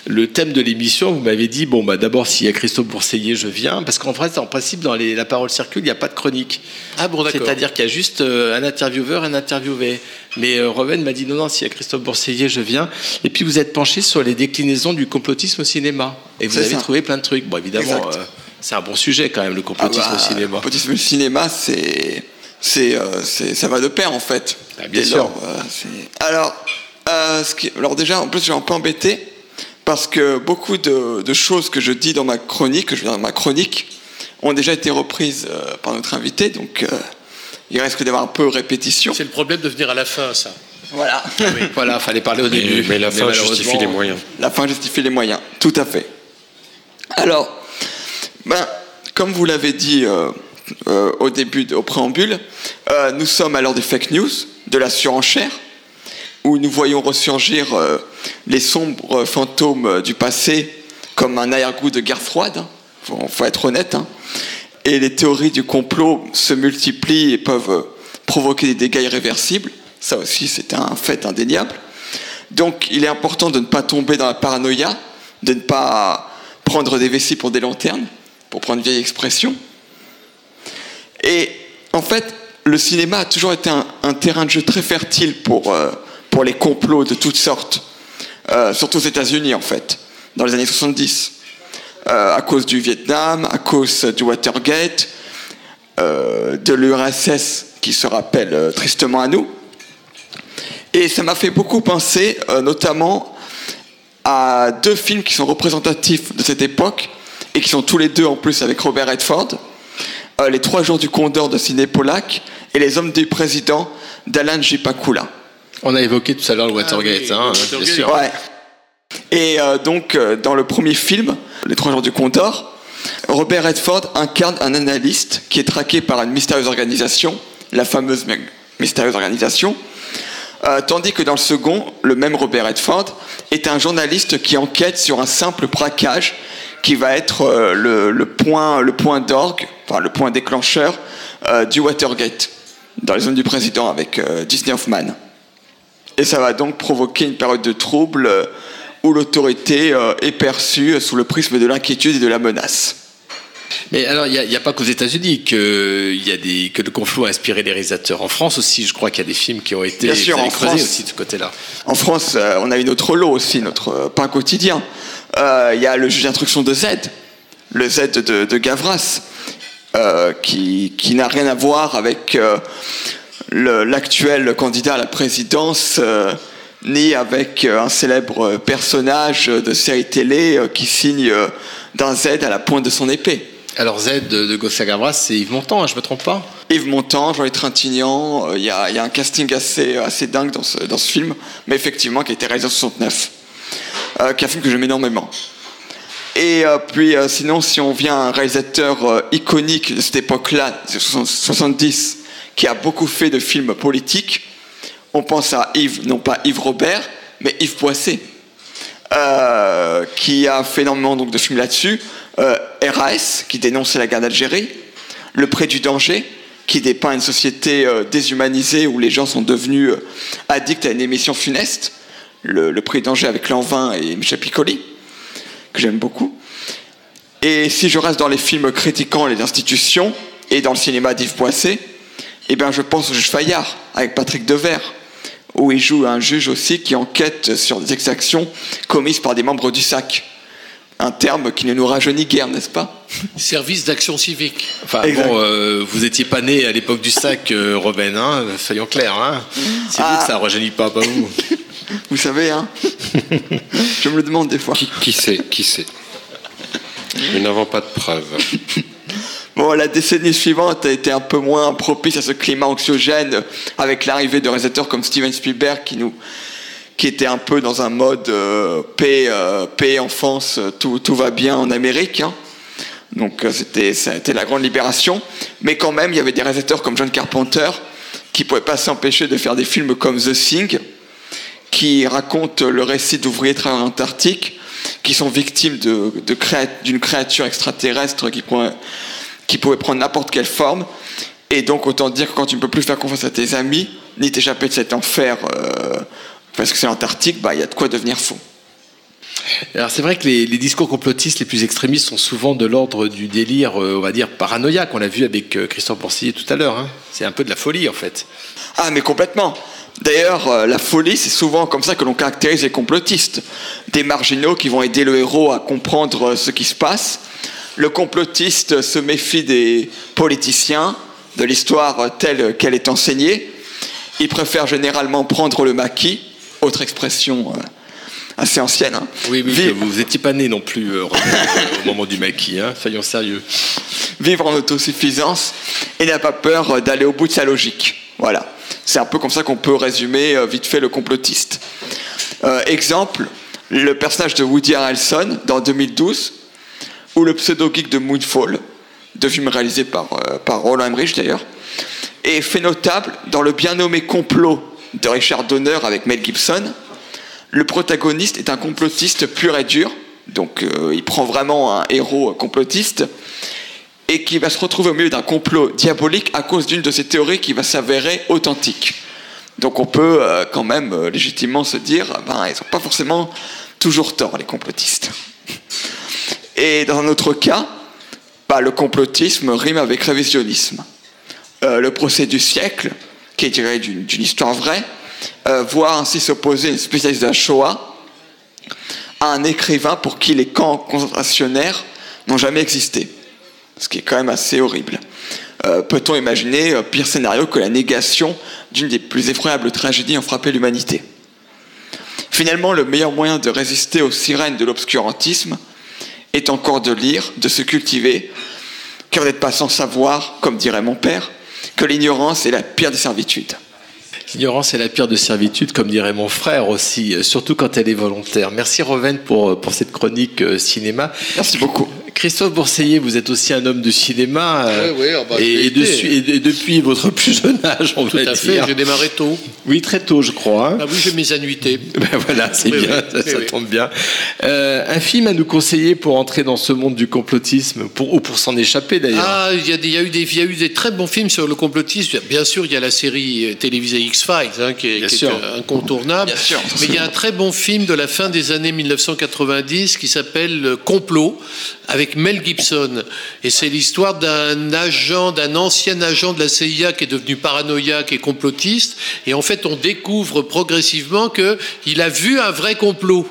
le thème de l'émission, vous m'avez dit, bon, bah, d'abord, s'il y a Christophe Bourseiller, je viens. Parce qu'en vrai, en principe, dans les, la parole circule, il n'y a pas de chronique. Ah bon, d'accord. C'est-à-dire qu'il y a juste euh, un intervieweur, un interviewé. Mais euh, Reven m'a dit non, non, s'il y a Christophe Bourseiller, je viens. Et puis vous êtes penché sur les déclinaisons du complotisme au cinéma. Et vous avez trouvé plein de trucs. Bon, évidemment, euh, c'est un bon sujet quand même, le complotisme ah bah, au cinéma. Le complotisme au cinéma, c'est. C'est, ça va de pair en fait. Ah, bien sûr. alors, ce qui, alors déjà, en plus, je suis un peu embêté parce que beaucoup de, choses que je dis dans ma chronique, que je dans ma chronique, ont déjà été reprises euh, par notre invité, donc euh, il risque d'avoir un peu répétition. C'est le problème de venir à la fin, ça. Voilà. Ah oui. voilà, fallait parler au début. Mais, la fin justifie les moyens. La fin justifie les moyens, tout à fait. Alors, ben, comme vous l'avez dit euh, euh, au début, au préambule, euh, nous sommes à l'heure des fake news, de la surenchère, où nous voyons ressurgir euh, les sombres fantômes du passé comme un arrière-goût de guerre froide, hein. faut, être honnête, hein. et les théories du complot se multiplient et peuvent provoquer des dégâts irréversibles, ça aussi c'est un fait indéniable. Donc il est important de ne pas tomber dans la paranoïa, de ne pas prendre des vessies pour des lanternes, pour prendre une vieille expression. Et en fait, le cinéma a toujours été un, un terrain de jeu très fertile pour, euh, pour les complots de toutes sortes, Euh, surtout aux États-Unis en fait, dans les années 70, Euh, à cause du Vietnam, à cause du Watergate, euh, de l'URSS qui se rappelle tristement à nous. Et ça m'a fait beaucoup penser, notamment à deux films qui sont représentatifs de cette époque et qui sont tous les deux en plus avec Robert Redford. Les Trois jours du Condor de Ciné Pollack et Les Hommes du Président d'Alan J. On a évoqué tout à l'heure le Watergate, Ah oui, hein, Watergate. bien sûr. Ouais. Et euh, donc, euh, dans le premier film, Les Trois jours du Condor, Robert Redford incarne un analyste qui est traqué par une mystérieuse organisation, la fameuse mystérieuse organisation, Euh, tandis que dans le second, le même Robert Redford est un journaliste qui enquête sur un simple braquage qui va être euh, le, le point, le point d'orgue, enfin le point déclencheur euh, du Watergate, dans les zones du président avec euh, Disney Hoffman. Et ça va donc provoquer une période de trouble euh, où l'autorité euh, est perçue sous le prisme de l'inquiétude et de la menace. Mais alors, il n'y a, pas qu'aux États-Unis que, il y a des, que le conflit a inspiré des réalisateurs. En France aussi, je crois qu'il y a des films qui ont été Bien sûr, en France. aussi de ce côté-là. En France, euh, on a eu notre lot aussi, notre euh, pain quotidien. Euh, Il y a le juge d'instruction de Z, le Z de, de Gavras, qui, qui n'a rien à voir avec l'actuel candidat à la présidence, euh, ni avec euh, un célèbre personnage de série télé euh, qui signe euh, d'un Z à la pointe de son épée. Alors Z de, Gavras, c'est Yves Montand, hein, je me trompe pas? Yves Montand, Jean-Louis Trintignant, euh, il y, a il y a un casting assez, assez dingue dans ce, dans ce film, mais effectivement qui a été réalisé en 69, euh, qui est un film que j'aime énormément. Et euh, puis euh, sinon, si on vient à un réalisateur euh, iconique de cette époque-là, des 70, qui a beaucoup fait de films politiques, on pense à Yves, non pas Yves Robert, mais Yves Poissé, euh, qui a fait énormément donc, de films là-dessus. Euh, RAS, qui dénonçait la guerre d'Algérie. Le Pré du danger, qui dépeint une société euh, déshumanisée où les gens sont devenus addicts à une émission funeste. Le, le du danger avec Lanvin et Michel Piccoli, que j'aime beaucoup. Et si je reste dans les films critiquant les institutions et dans le cinéma d'Yves Poissé, eh bien je pense au juge Fayard avec Patrick Devers, où il joue un juge aussi qui enquête sur des exactions commises par des membres du SAC. Un terme qui ne nous rajeunit guère, n'est-ce pas? Service d'action civique. Enfin, bon, euh, vous étiez pas né à l'époque du sac, euh, Robin, hein, soyons clairs. Hein. C'est Ah. vous que ça rajeunit pas, pas vous. Vous savez, hein Je me le demande des fois. Qui, qui sait Qui sait? Nous n'avons pas de preuves. Bon, la décennie suivante a été un peu moins propice à ce climat anxiogène avec l'arrivée de réalisateurs comme Steven Spielberg qui nous qui était un peu dans un mode euh, paix, euh, paix, enfance, tout, tout va bien en Amérique. hein. Donc euh, c'était ça a été la grande libération. Mais quand même, il y avait des réalisateurs comme John Carpenter qui pouvaient pas s'empêcher de faire des films comme The Thing, qui racontent le récit d'ouvriers travailleurs antarctiques qui sont victimes de, de créa- d'une créature extraterrestre qui pourrait, qui pouvait prendre n'importe quelle forme. Et donc autant dire que quand tu ne peux plus faire confiance à tes amis, ni t'échapper de cet enfer, euh, parce que c'est l'Antarctique, bah, il y a de quoi devenir fou. Alors c'est vrai que les, les discours complotistes les plus extrémistes sont souvent de l'ordre du délire, euh, on va dire, paranoïaque. On l'a vu avec euh, Christian Porcillier tout à l'heure. hein. C'est un peu de la folie en fait. Ah, mais complètement. D'ailleurs, euh, la folie, c'est souvent comme ça que l'on caractérise les complotistes. Des marginaux qui vont aider le héros à comprendre ce qui se passe. Le complotiste se méfie des politiciens, de l'histoire telle qu'elle est enseignée. Il préfère généralement prendre le maquis, autre expression euh, assez ancienne. hein. Oui, oui, vous n'étiez pas né non plus euh, au moment du maquis, hein. soyons sérieux. vivre en autosuffisance et n'a pas peur d'aller au bout de sa logique. Voilà. C'est un peu comme ça qu'on peut résumer euh, vite fait le complotiste. Euh, exemple, le personnage de Woody Harrelson dans 2012, ou le pseudo-geek de Moonfall, deux films réalisés par, euh, par Roland Emmerich d'ailleurs, et fait notable dans le bien nommé complot de Richard Donner avec Mel Gibson. Le protagoniste est un complotiste pur et dur, donc euh, il prend vraiment un héros complotiste, et qui va se retrouver au milieu d'un complot diabolique à cause d'une de ses théories qui va s'avérer authentique. Donc on peut euh, quand même légitimement se dire, ben, ils n'ont pas forcément toujours tort, les complotistes. Et dans un autre cas, bah, le complotisme rime avec révisionnisme. Euh, le procès du siècle, qui est tiré d'une histoire vraie, euh, voit ainsi s'opposer une spécialiste de la Shoah à un écrivain pour qui les camps concentrationnaires n'ont jamais existé. Ce qui est quand même assez horrible. Euh, Peut-on imaginer pire scénario que la négation d'une des plus effroyables tragédies ayant frappé l'humanité? Finalement, le meilleur moyen de résister aux sirènes de l'obscurantisme est encore de lire, de se cultiver, car vous n'êtes pas sans savoir, comme dirait mon père, que l'ignorance est la pire des servitudes. L'ignorance est la pire de servitude, comme dirait mon frère aussi, euh, surtout quand elle est volontaire. Merci Roven pour, euh, pour cette chronique euh, cinéma. Merci beaucoup. Christophe Bourseillet, vous êtes aussi un homme de cinéma. euh, Oui, oui, ah bah, et, et dessus- et- et depuis votre plus jeune âge, on Tout va à fait, dire. j'ai démarré tôt. Oui, très tôt, je crois. hein. Ah oui, j'ai mes annuités. Ben voilà, c'est bien, oui, ça, tombe bien. Euh, un film à nous conseiller pour entrer dans ce monde du complotisme, pour, ou pour s'en échapper d'ailleurs. Ah, il y, y y a eu des très bons films sur le complotisme. Bien sûr, il y a la série euh, télévisée X-Files, hein, qui est, qui incontournable. Bien sûr. Mais il y a un très bon film de la fin des années 1990 qui s'appelle Complot, avec Mel Gibson. Et c'est l'histoire d'un agent, d'un ancien agent de la CIA qui est devenu paranoïaque et complotiste. Et en fait, on découvre progressivement que il a vu un vrai complot.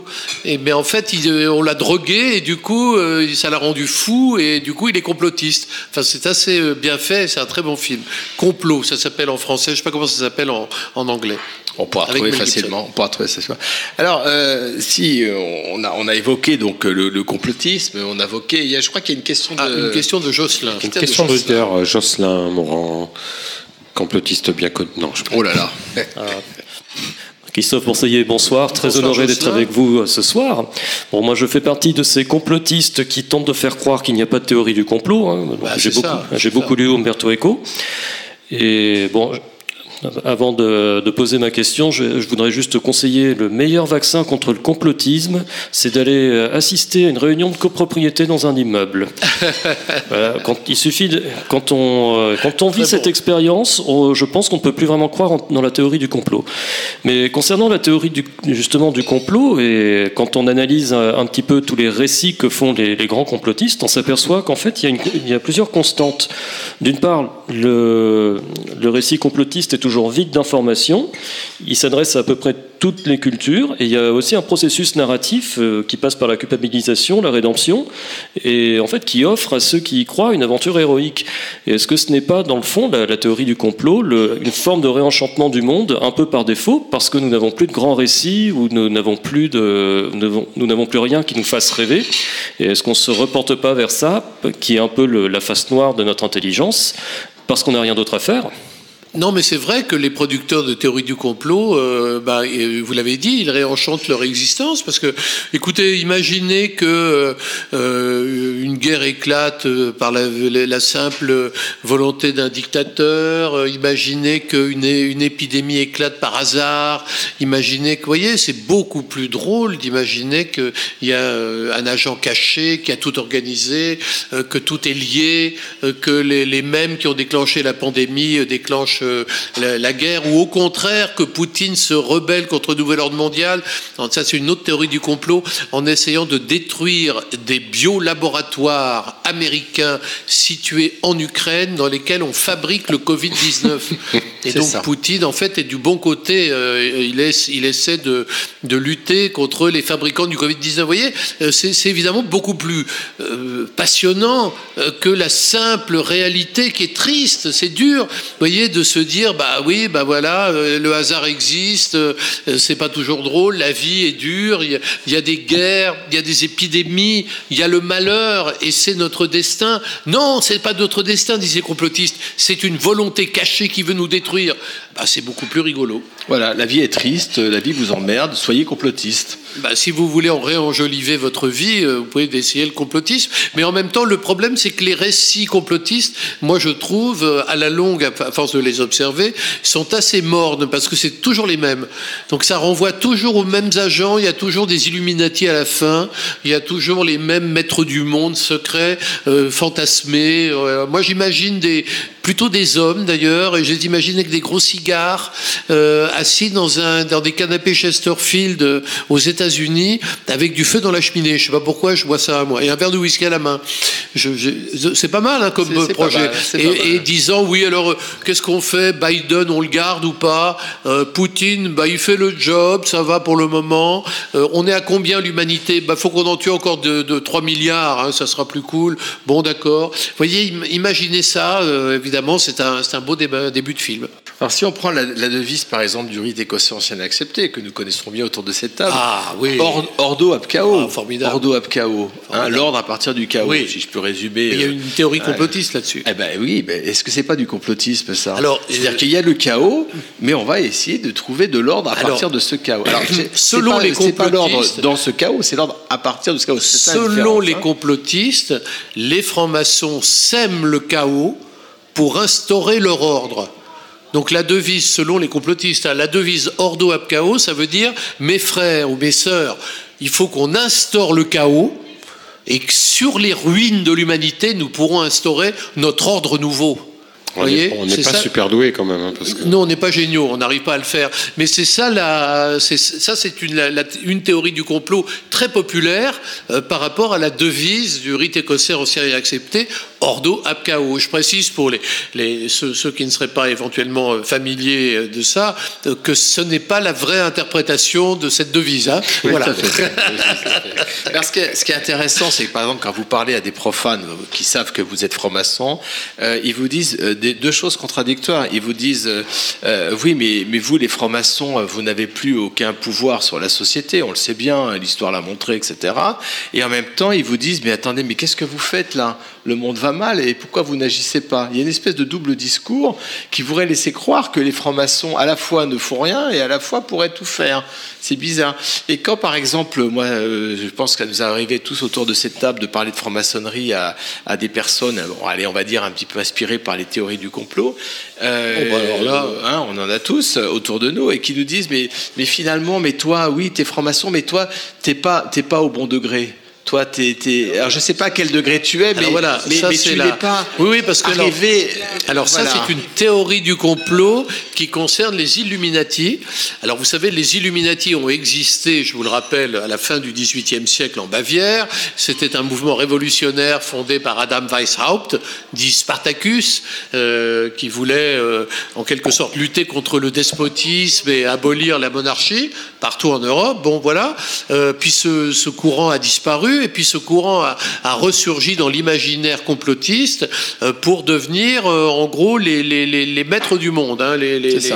Et mais en fait, euh, on l'a drogué et du coup, euh, ça l'a rendu fou et du coup, il est complotiste. Enfin, c'est assez euh, bien fait. C'est un très bon film. Complot, ça s'appelle en français. Je sais pas comment ça s'appelle en anglais. On pourra Avec trouver facilement. On pourra trouver facilement. Alors, euh, si euh, on a, on a évoqué donc le, le complotisme, on a évoqué. Il y a, je crois qu'il y a une question de. Ah, une question de Jocelyn. Une question d'auditeur, Jocelyn Morand, complotiste bien connu. Non, je Oh là là. Christophe Bourseillet, bonsoir. Très Bonsoir, honoré d'être avec vous euh, ce soir. Bon, moi, je fais partie de ces complotistes qui tentent de faire croire qu'il n'y a pas de théorie du complot. hein. Bah, j'ai beaucoup, ça, j'ai c'est beaucoup lu Umberto Eco. Et bon, avant de, de poser ma question, je, je voudrais juste conseiller le meilleur vaccin contre le complotisme, c'est d'aller euh, assister à une réunion de copropriété dans un immeuble. Voilà, quand il suffit, de- quand on euh, quand on vit Très cette bon. expérience, on- je pense qu'on ne peut plus vraiment croire en- dans la théorie du complot. Mais concernant la théorie du, justement du complot, et quand on analyse un, un petit peu tous les récits que font les, les grands complotistes, on s'aperçoit qu'en fait, il y, a une- il y a plusieurs constantes. D'une part, le, le récit complotiste est toujours vide d'informations. Il s'adresse à à peu près toutes les cultures. Et il y a aussi un processus narratif euh, qui passe par la culpabilisation, la rédemption, et en fait qui offre à ceux qui y croient une aventure héroïque. Est-ce que ce n'est pas, dans le fond, la, théorie du complot, une forme de réenchantement du monde, un peu par défaut, parce que nous n'avons plus de grands récits, ou nous n'avons plus, de, nous n'avons- plus rien qui nous fasse rêver? Et est-ce qu'on ne se reporte pas vers ça, qui est un peu la face noire de notre intelligence, parce qu'on n'a rien d'autre à faire? Non, mais c'est vrai que les producteurs de théorie du complot, euh, bah, et vous l'avez dit, ils réenchantent leur existence parce que, écoutez, imaginez que euh, une guerre éclate euh, par la, la simple volonté d'un dictateur. euh, Imaginez qu'une une épidémie éclate par hasard. Imaginez que, voyez, c'est beaucoup plus drôle d'imaginer qu'il y a euh, un agent caché qui a tout organisé, euh, que tout est lié, euh, que les, mêmes qui ont déclenché la pandémie euh, déclenchent euh, la, la guerre, ou au contraire que Poutine se rebelle contre le nouvel ordre mondial. Ça, c'est une autre théorie du complot, en essayant de détruire des biolaboratoires américains situés en Ukraine dans lesquels on fabrique le Covid-19. Et donc ça. Poutine, en fait, est du bon côté. euh, il, essa- il essaie de, de lutter contre les fabricants du Covid-19. Vous voyez, euh, c'est évidemment beaucoup plus euh, passionnant que la simple réalité qui est triste. C'est dur, vous voyez, de se dire, bah oui, bah voilà, euh, le hasard existe, euh, c'est pas toujours drôle, la vie est dure, il y, a, des guerres, il y a des épidémies, il y a le malheur, et c'est notre destin. Non, c'est pas notre destin, les complotistes, c'est une volonté cachée qui veut nous détruire. Bah, c'est beaucoup plus rigolo. Voilà, la vie est triste, la vie vous emmerde, soyez complotiste. Bah, si vous voulez en réenjoliver votre vie, euh, vous pouvez essayer le complotisme. Mais en même temps, le problème, c'est que les récits complotistes, moi je trouve, euh, à la longue, à force de les observer, sont assez mornes parce que c'est toujours les mêmes. Donc ça renvoie toujours aux mêmes agents. Il y a toujours des Illuminati à la fin. Il y a toujours les mêmes maîtres du monde secrets, euh, fantasmés. Moi, j'imagine des plutôt des hommes d'ailleurs, et je les imagine avec des gros cigares, euh, assis dans, un, dans des canapés Chesterfield euh, aux États-Unis, avec du feu dans la cheminée. Je sais pas pourquoi je vois ça moi, et un verre de whisky à la main. Je, je- c'est pas mal hein, comme projet. mal, et, et disant oui, alors euh, qu'est-ce qu'on fait? Biden, on le garde ou pas? Euh, Poutine, bah, il fait le job, ça va pour le moment. On est à combien l'humanité? Bah, faut qu'on en tue encore de, de 3 milliards, hein, ça sera plus cool. Bon, d'accord. Vous voyez, im- imaginez ça, euh, évidemment, c'est un, un beau débat- début de film. Alors si on prend la, la devise par exemple du rite écossais ancien accepté, que nous connaisserons bien autour de cette table, Ah, oui. Or- Ordo ab chaos, Ah, formidable. Ordo ab chaos, hein, l'ordre à partir du chaos, Oui. si je peux résumer. Il y a euh, une théorie euh, complotiste là-dessus. Eh ben oui, ben, est-ce que c'est pas du complotisme ça? Alors, c'est-à-dire qu'il y a le chaos, mais on va essayer de trouver de l'ordre à Alors, partir de ce chaos. Alors, selon pas- les c'est pas l'ordre complotistes- dans ce chaos, c'est l'ordre à partir de ce chaos. Selon les hein. complotistes, les francs-maçons sèment le chaos pour instaurer leur ordre. Donc la devise, selon les complotistes, hein, la devise ordo ab chaos, ça veut dire mes frères ou mes sœurs, il faut qu'on instaure le chaos et que sur les ruines de l'humanité, nous pourrons instaurer notre ordre nouveau. On n'est pas ça. super doué quand même. hein, parce que... Non, on n'est pas géniaux, on n'arrive pas à le faire. Mais c'est ça, la, c'est, ça, c'est une, théorie du complot très populaire euh, par rapport à la devise du rite écossais ancien et accepté, Ordo ab chaos. Je précise pour les, les, ceux, ceux qui ne seraient pas éventuellement euh, familiers euh, de ça, que ce n'est pas la vraie interprétation de cette devise. hein. Oui, voilà. fait. Alors, ce, qui est, intéressant, c'est que par exemple, quand vous parlez à des profanes qui savent que vous êtes franc-maçon, euh, ils vous disent euh, deux choses contradictoires. Ils vous disent euh, euh, oui, mais, mais vous, les francs-maçons, euh, vous n'avez plus aucun pouvoir sur la société, on le sait bien, l'histoire l'a montré, etc. Et en même temps, ils vous disent mais attendez, mais qu'est-ce que vous faites là? Le monde va mal et pourquoi vous n'agissez pas? Il y a une espèce de double discours qui pourrait laisser croire que les francs-maçons, à la fois, ne font rien et à la fois pourraient tout faire. C'est bizarre. Et quand, par exemple, moi, euh, je pense qu'à nous arriver tous autour de cette table de parler de franc-maçonnerie à, à des personnes, bon, allez, on va dire un petit peu inspirées par les théories du complot, euh, Oh, bah alors là, hein, on en a tous euh, autour de nous et qui nous disent mais, mais finalement, mais toi, oui, t'es franc-maçon, mais toi, t'es pas, t'es pas au bon degré. Toi, alors je sais pas à quel degré tu es, mais, voilà, mais, ça, mais tu la- n'es pas Oui, oui, parce que alors- arrivé. Alors ça, Voilà. c'est une théorie du complot qui concerne les Illuminati. Alors vous savez, les Illuminati ont existé, je vous le rappelle, à la fin du XVIIIe siècle en Bavière. C'était un mouvement révolutionnaire fondé par Adam Weishaupt, dit Spartacus, euh, qui voulait euh, en quelque sorte lutter contre le despotisme et abolir la monarchie partout en Europe. Bon, voilà. Euh, puis ce, ce courant a disparu et puis ce courant a, a ressurgi dans l'imaginaire complotiste euh, pour devenir euh, en gros les, les, les, les maîtres du monde. hein, C'est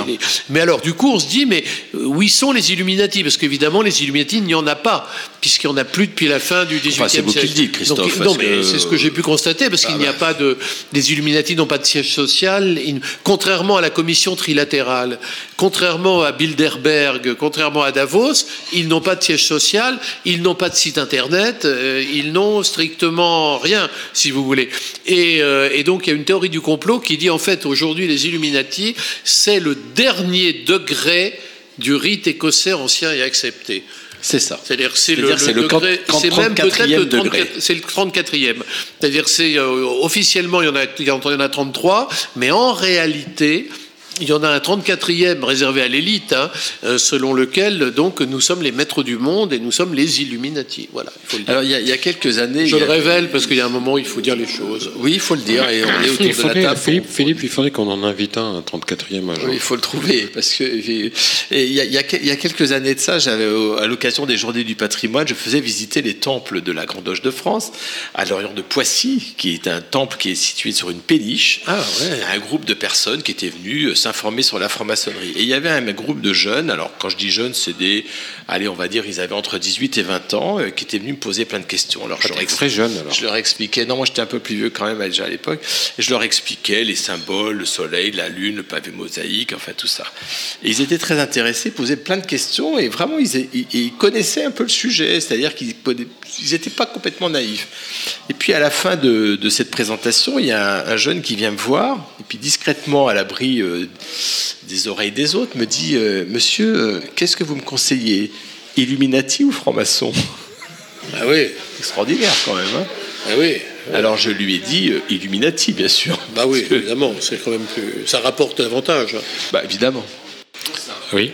Mais alors du coup on se dit mais euh, où y sont les Illuminati? Parce qu'évidemment les Illuminati il n'y en a pas puisqu'il n'y en a plus depuis la fin du XVIIIe Enfin, c'est vous qui siècle. le dites, Christophe, Donc, parce non mais que- c'est ce que j'ai pu constater parce qu'il n'y a pas de les Illuminati n'ont pas de siège social contrairement à la commission trilatérale contrairement à Bilderberg contrairement à Davos ils n'ont pas de siège social ils n'ont pas de site internet euh, ils n'ont strictement rien si vous voulez et, euh, et donc il y a une théorie du complot qui dit en fait aujourd'hui les Illuminati c'est le dernier degré du rite écossais ancien et accepté C'est ça. c'est-à-dire c'est le, le degré, quant- c'est même peut-être 34e le degré. 34 c'est le 34e. C'est-à-dire c'est euh, officiellement il y en a il y en a 33, mais en réalité il y en a un 34e réservé à l'élite, hein, euh, selon lequel donc nous sommes les maîtres du monde et nous sommes les Illuminati. Voilà, il faut le dire. Alors il y, a, il y a quelques années. Je le a- révèle parce qu'il y a un moment où il faut dire les choses. Oui, il faut le dire et on est autour Il de la faudrait, table. Philippe, Philippe, il faudrait qu'on en invite un, un 34e agent. Oui, il faut le trouver parce que et il y, a, il y a que- il y a quelques années de ça, j'avais à l'occasion des Journées du Patrimoine, je faisais visiter les temples de la Grande Loge de France à l'orient de Poissy, qui est un temple qui est situé sur une péniche. Ah ouais. Un groupe de personnes qui étaient venues s'informer sur la franc-maçonnerie. Et il y avait un groupe de jeunes, alors quand je dis jeunes, c'est des, allez, on va dire, ils avaient entre 18 et 20 ans, euh, qui étaient venus me poser plein de questions. Alors, je leur, ex- Très jeune alors. je leur expliquais, non, moi j'étais un peu plus vieux quand même déjà à l'époque, et je leur expliquais les symboles, le soleil, la lune, le pavé mosaïque, enfin tout ça. Et ils étaient très intéressés, posaient plein de questions, et vraiment ils, ils- ils connaissaient un peu le sujet, c'est-à-dire qu'ils n'étaient pas complètement naïfs. Et puis à la fin de, de cette présentation, il y a un, un jeune qui vient me voir, et puis discrètement, à l'abri euh, des oreilles des autres, me dit euh, Monsieur, euh, qu'est-ce que vous me conseillez? Illuminati ou franc-maçon? Ah oui, Extraordinaire quand même. hein. ah oui. Alors je lui ai dit euh, Illuminati, bien sûr. Bah oui, évidemment, c'est quand même plus. Ça rapporte davantage. hein. Bah évidemment. Oui.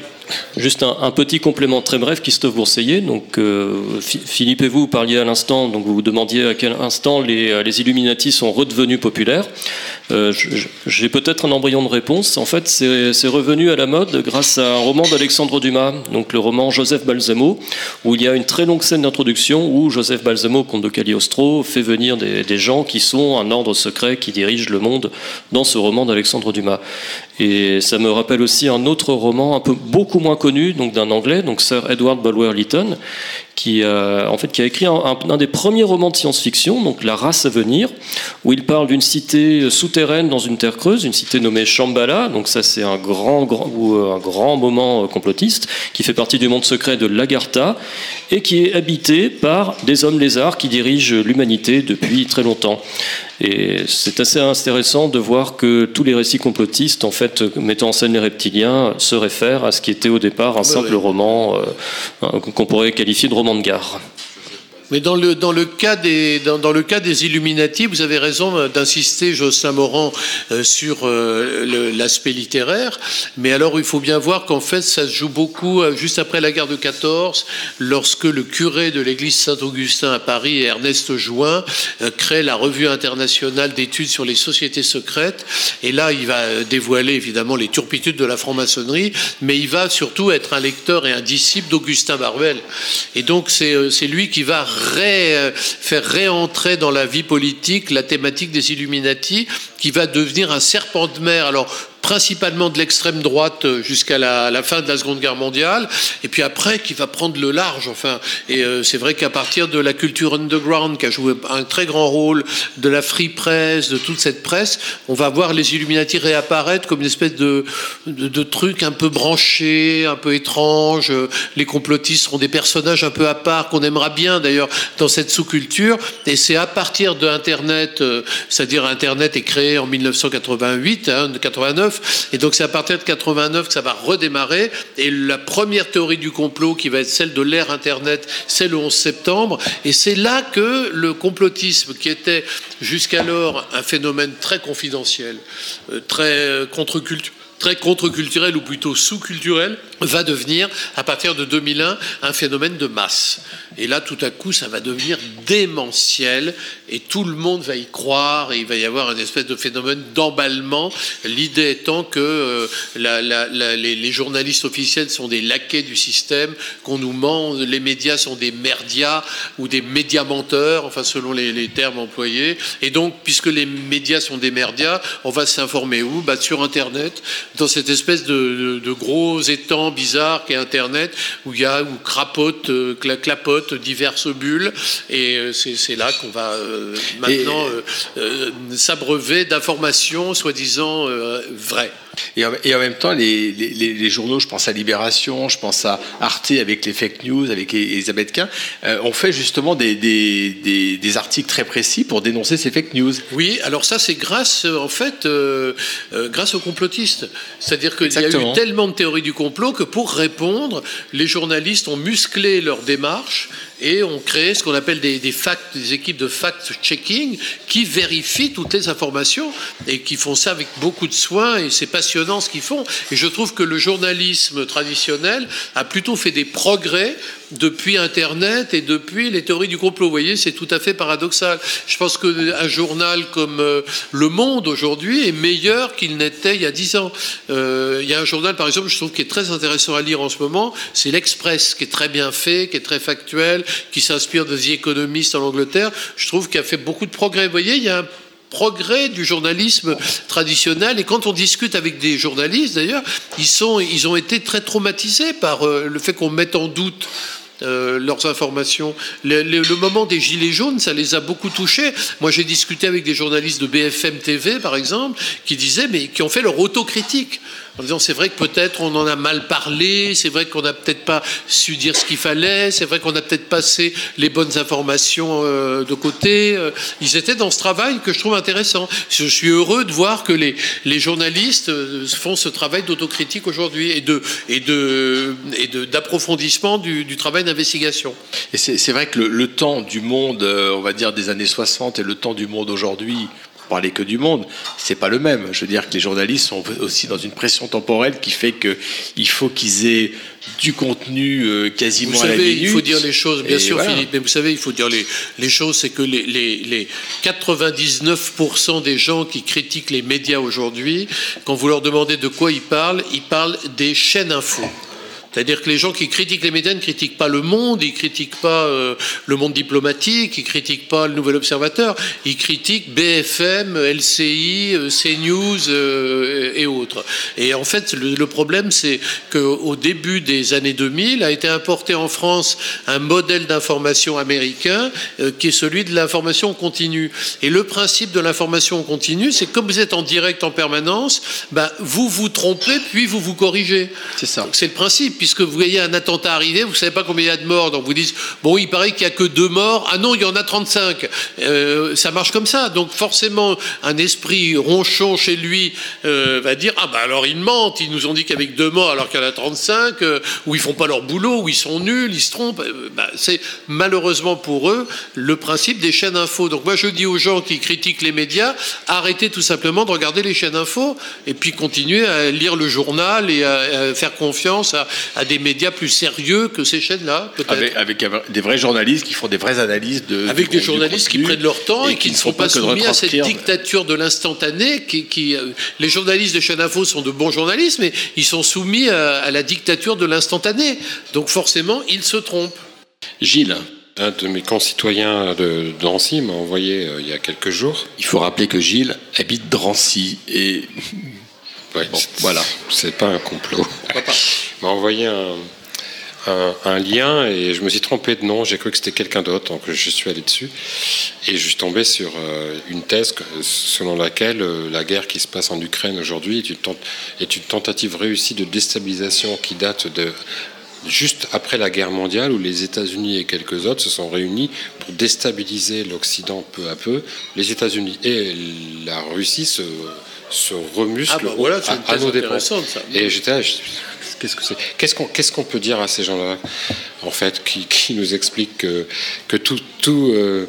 Juste un, petit complément très bref, Christophe Bourseillet. Donc, euh, Phi- Philippe et vous parliez à l'instant, donc vous vous demandiez à quel instant les, euh, les Illuminati sont redevenus populaires. Euh, J'ai peut-être un embryon de réponse. En fait, c'est revenu à la mode grâce à un roman d'Alexandre Dumas, donc le roman Joseph Balsamo, où il y a une très longue scène d'introduction où Joseph Balsamo, comte de Cagliostro, fait venir des, des gens qui sont un ordre secret qui dirige le monde dans ce roman d'Alexandre Dumas. Et ça me rappelle aussi un autre roman un peu beaucoup moins connu, donc d'un anglais, donc Sir Edward Bulwer Lytton, qui, euh, en fait, qui a écrit un, un- un des premiers romans de science-fiction, donc La race à venir, où il parle d'une cité souterraine dans une terre creuse, une cité nommée Shambhala. Donc ça, c'est un grand, grand, ou, euh, un grand moment euh, complotiste qui fait partie du monde secret de l'Agartha et qui est habité par des hommes lézards qui dirigent l'humanité depuis très longtemps. Et c'est assez intéressant de voir que tous les récits complotistes, en fait, mettant en scène les reptiliens, se réfèrent à ce qui était au départ un simple oui. roman euh, qu'on pourrait qualifier de roman de gare. Mais dans le, dans, le cas des, dans, le cas des Illuminati, vous avez raison euh, d'insister, Jocelyn Morand, euh, sur euh, l'aspect littéraire. Mais alors, il faut bien voir qu'en fait, ça se joue beaucoup euh, juste après la guerre de 14, lorsque le curé de l'église Saint-Augustin à Paris, Ernest Jouin, euh, crée la revue internationale d'études sur les sociétés secrètes. Et là, il va euh, dévoiler évidemment les turpitudes de la franc-maçonnerie, mais il va surtout être un lecteur et un disciple d'Augustin Barbel. Et donc, c'est lui qui va euh, faire réentrer dans la vie politique la thématique des Illuminati, qui va devenir un serpent de mer. Alors, principalement de l'extrême droite euh, jusqu'à la, fin de la Seconde Guerre mondiale, et puis après qui va prendre le large. Enfin, et euh, c'est vrai qu'à partir de la culture underground qui a joué un très grand rôle, de la free press, de toute cette presse, on va voir les Illuminati réapparaître comme une espèce de, truc un peu branché, un peu étrange. Les complotistes seront des personnages un peu à part qu'on aimera bien d'ailleurs dans cette sous-culture. Et c'est à partir de Internet, euh, c'est-à-dire Internet est créé en 1988, hein, 89, et donc c'est à partir de 89 que ça va redémarrer. Et la première théorie du complot, qui va être celle de l'ère Internet, c'est le 11 septembre. Et c'est là que le complotisme, qui était jusqu'alors un phénomène très confidentiel, euh, très euh, contre-culturel, très contre-culturel ou plutôt sous-culturel, va devenir, à partir de 2001, un phénomène de masse. Et là, tout à coup, ça va devenir démentiel et tout le monde va y croire et il va y avoir une espèce de phénomène d'emballement. L'idée étant que euh, les, journalistes officiels sont des laquais du système, qu'on nous ment, les médias sont des merdias ou des médias menteurs, enfin selon les, termes employés. Et donc, puisque les médias sont des merdias, on va s'informer où? Bah, Sur Internet, dans cette espèce de, gros étang bizarre qu'est Internet, où il y a où crapotent, euh, cla- diverses bulles. Et euh, c'est là qu'on va euh, maintenant euh, s'abreuver d'informations soi-disant vraies. Et en, et en même temps, les, les- les- les journaux, je pense à Libération, je pense à Arte avec les fake news, avec Elisabeth Quint, euh, ont fait justement des, des- des- des articles très précis pour dénoncer ces fake news. Oui, alors ça c'est grâce euh, en fait euh, euh, grâce aux complotistes. C'est-à-dire qu'il y a eu tellement de théories du complot que pour répondre, les journalistes ont musclé leur démarche et ont créé ce qu'on appelle des équipes de fact-checking qui vérifient toutes les informations et qui font ça avec beaucoup de soin et c'est passionnant ce qu'ils font. Et je trouve que le journalisme traditionnel a plutôt fait des progrès depuis Internet et depuis les théories du complot. Vous voyez, c'est tout à fait paradoxal. Je pense qu'un journal comme euh, Le Monde aujourd'hui est meilleur qu'il n'était il y a dix ans. Euh, il y a un journal, par exemple, je trouve qui est très intéressant à lire en ce moment, c'est l'Express, qui est très bien fait, qui est très factuel, qui s'inspire de The Economist en Angleterre. Je trouve qu'il a fait beaucoup de progrès. Vous voyez, il y a un progrès du journalisme traditionnel. Et quand on discute avec des journalistes, d'ailleurs, ils, sont, ils ont été très traumatisés par euh, le fait qu'on mette en doute euh, leurs informations. Le, le- moment des Gilets jaunes, ça les a beaucoup touchés. Moi, j'ai discuté avec des journalistes de BFM TV, par exemple, qui disaient, mais qui ont fait leur autocritique. En disant, c'est vrai que peut-être on en a mal parlé, c'est vrai qu'on n'a peut-être pas su dire ce qu'il fallait, c'est vrai qu'on a peut-être passé les bonnes informations euh, de côté. Euh, Ils étaient dans ce travail que je trouve intéressant. Je suis heureux de voir que les, journalistes euh, font ce travail d'autocritique aujourd'hui et d'approfondissement du, travail d'investigation. Et c'est vrai que le, le temps du monde, on va dire des années 60 et le temps du monde aujourd'hui, parler que du monde, c'est pas le même. Je veux dire que les journalistes sont aussi dans une pression temporelle qui fait que il faut qu'ils aient du contenu euh, quasiment Vous à la savez, minute. il faut dire les choses, bien Et sûr, voilà. Philippe, mais vous savez, il faut dire les, les choses, c'est que les, les, les 99% des gens qui critiquent les médias aujourd'hui, quand vous leur demandez de quoi ils parlent, ils parlent des chaînes info. C'est-à-dire que les gens qui critiquent les médias ne critiquent pas le monde, ils critiquent pas euh, le monde diplomatique, ils critiquent pas le Nouvel Observateur, ils critiquent BFM, LCI, euh, CNews euh, et autres. Et en fait, le, le problème, c'est qu'au début des années 2000 a été importé en France un modèle d'information américain euh, qui est celui de l'information continue. Et le principe de l'information continue, c'est que comme vous êtes en direct en permanence, ben, vous vous trompez puis vous vous corrigez. C'est ça. C'est le principe, puisque vous voyez un attentat arriver, vous savez pas combien il y a de morts, donc vous dites bon, il paraît qu'il y a que deux morts. Ah non, il y en a 35. Euh, ça marche comme ça. Donc forcément, un esprit ronchon chez lui euh, va dire ah bah alors ils mentent, ils nous ont dit qu'avec deux morts alors qu'il y en a 35, euh, ou ils font pas leur boulot, ou ils sont nuls, ils se trompent. Bah, c'est malheureusement pour eux le principe des chaînes info. Donc moi je dis aux gens qui critiquent les médias, arrêtez tout simplement de regarder les chaînes info et puis continuez à lire le journal et à, à faire confiance à, à des médias plus sérieux que ces chaînes-là, peut-être. Avec, avec des vrais journalistes qui font des vraies analyses de. Avec du- des du journalistes qui prennent leur temps et, qui ne sont pas, soumis à cette dictature de l'instantané. Qui, qui, euh, les journalistes de chaîne info sont de bons journalistes, mais ils sont soumis à, à la dictature de l'instantané. Donc forcément, ils se trompent. Gilles, Un de mes concitoyens de Drancy m'a envoyé euh, il y a quelques jours. il faut rappeler que Gilles habite Drancy et Ouais, Bon, voilà. C'est pas un complot. M'a envoyé un, un- un lien et je me suis trompé de nom. J'ai cru que c'était quelqu'un d'autre, donc je suis allé dessus. Et je suis tombé sur euh, une thèse selon laquelle euh, la guerre qui se passe en Ukraine aujourd'hui est, une tent- est une tentative réussie de déstabilisation qui date de juste après la guerre mondiale où les États-Unis et quelques autres se sont réunis pour déstabiliser l'Occident peu à peu. Les États-Unis et la Russie se, se remusclent Ah bah voilà, à- à nos dépens. intéressante, ça. Et j'étais qu'est-ce que c'est Qu'est-ce qu'on qu'est-ce qu'on peut dire à ces gens-là, en fait, qui, qui nous expliquent que, que tout, tout euh,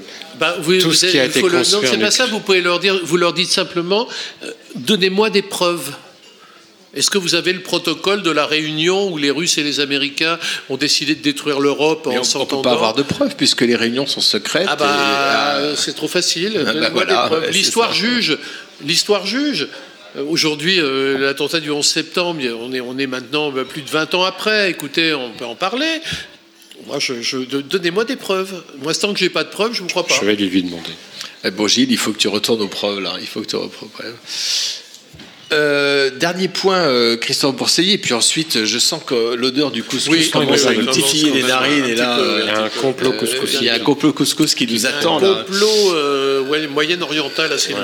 vous, Tout vous ce qui a été le- construit Non, c'est pas ça. Vous pouvez leur dire. Vous leur dites simplement, euh, donnez-moi des preuves. Est-ce que vous avez le protocole de la réunion où les Russes et les Américains ont décidé de détruire l'Europe Mais en on ne s'entendant peut pas avoir de preuves puisque les réunions sont secrètes. Ah bah, et, euh, c'est trop facile. bah Donnez-moi voilà, L'histoire ça. juge. L'histoire juge. Euh, Aujourd'hui, euh, l'attentat du 11 septembre, on est, on est maintenant bah, plus de 20 ans après. Écoutez, on peut en parler. Moi, je, je- de- donnez-moi des preuves. Moi, tant que j'ai pas de preuves, je vous crois pas. je vais lui demander. Eh Bon, Gilles, il faut que tu retournes aux preuves, là. Il faut que tu reprennes. Euh, dernier point, euh, Christophe Bourseillet, puis ensuite, je sens que l'odeur du couscous Oui, commence oui, à nous titiller les narines, et là, euh, Il y a un complot couscous. il y a un complot couscous qui nous attend, un complot euh, ouais, moyen-oriental assez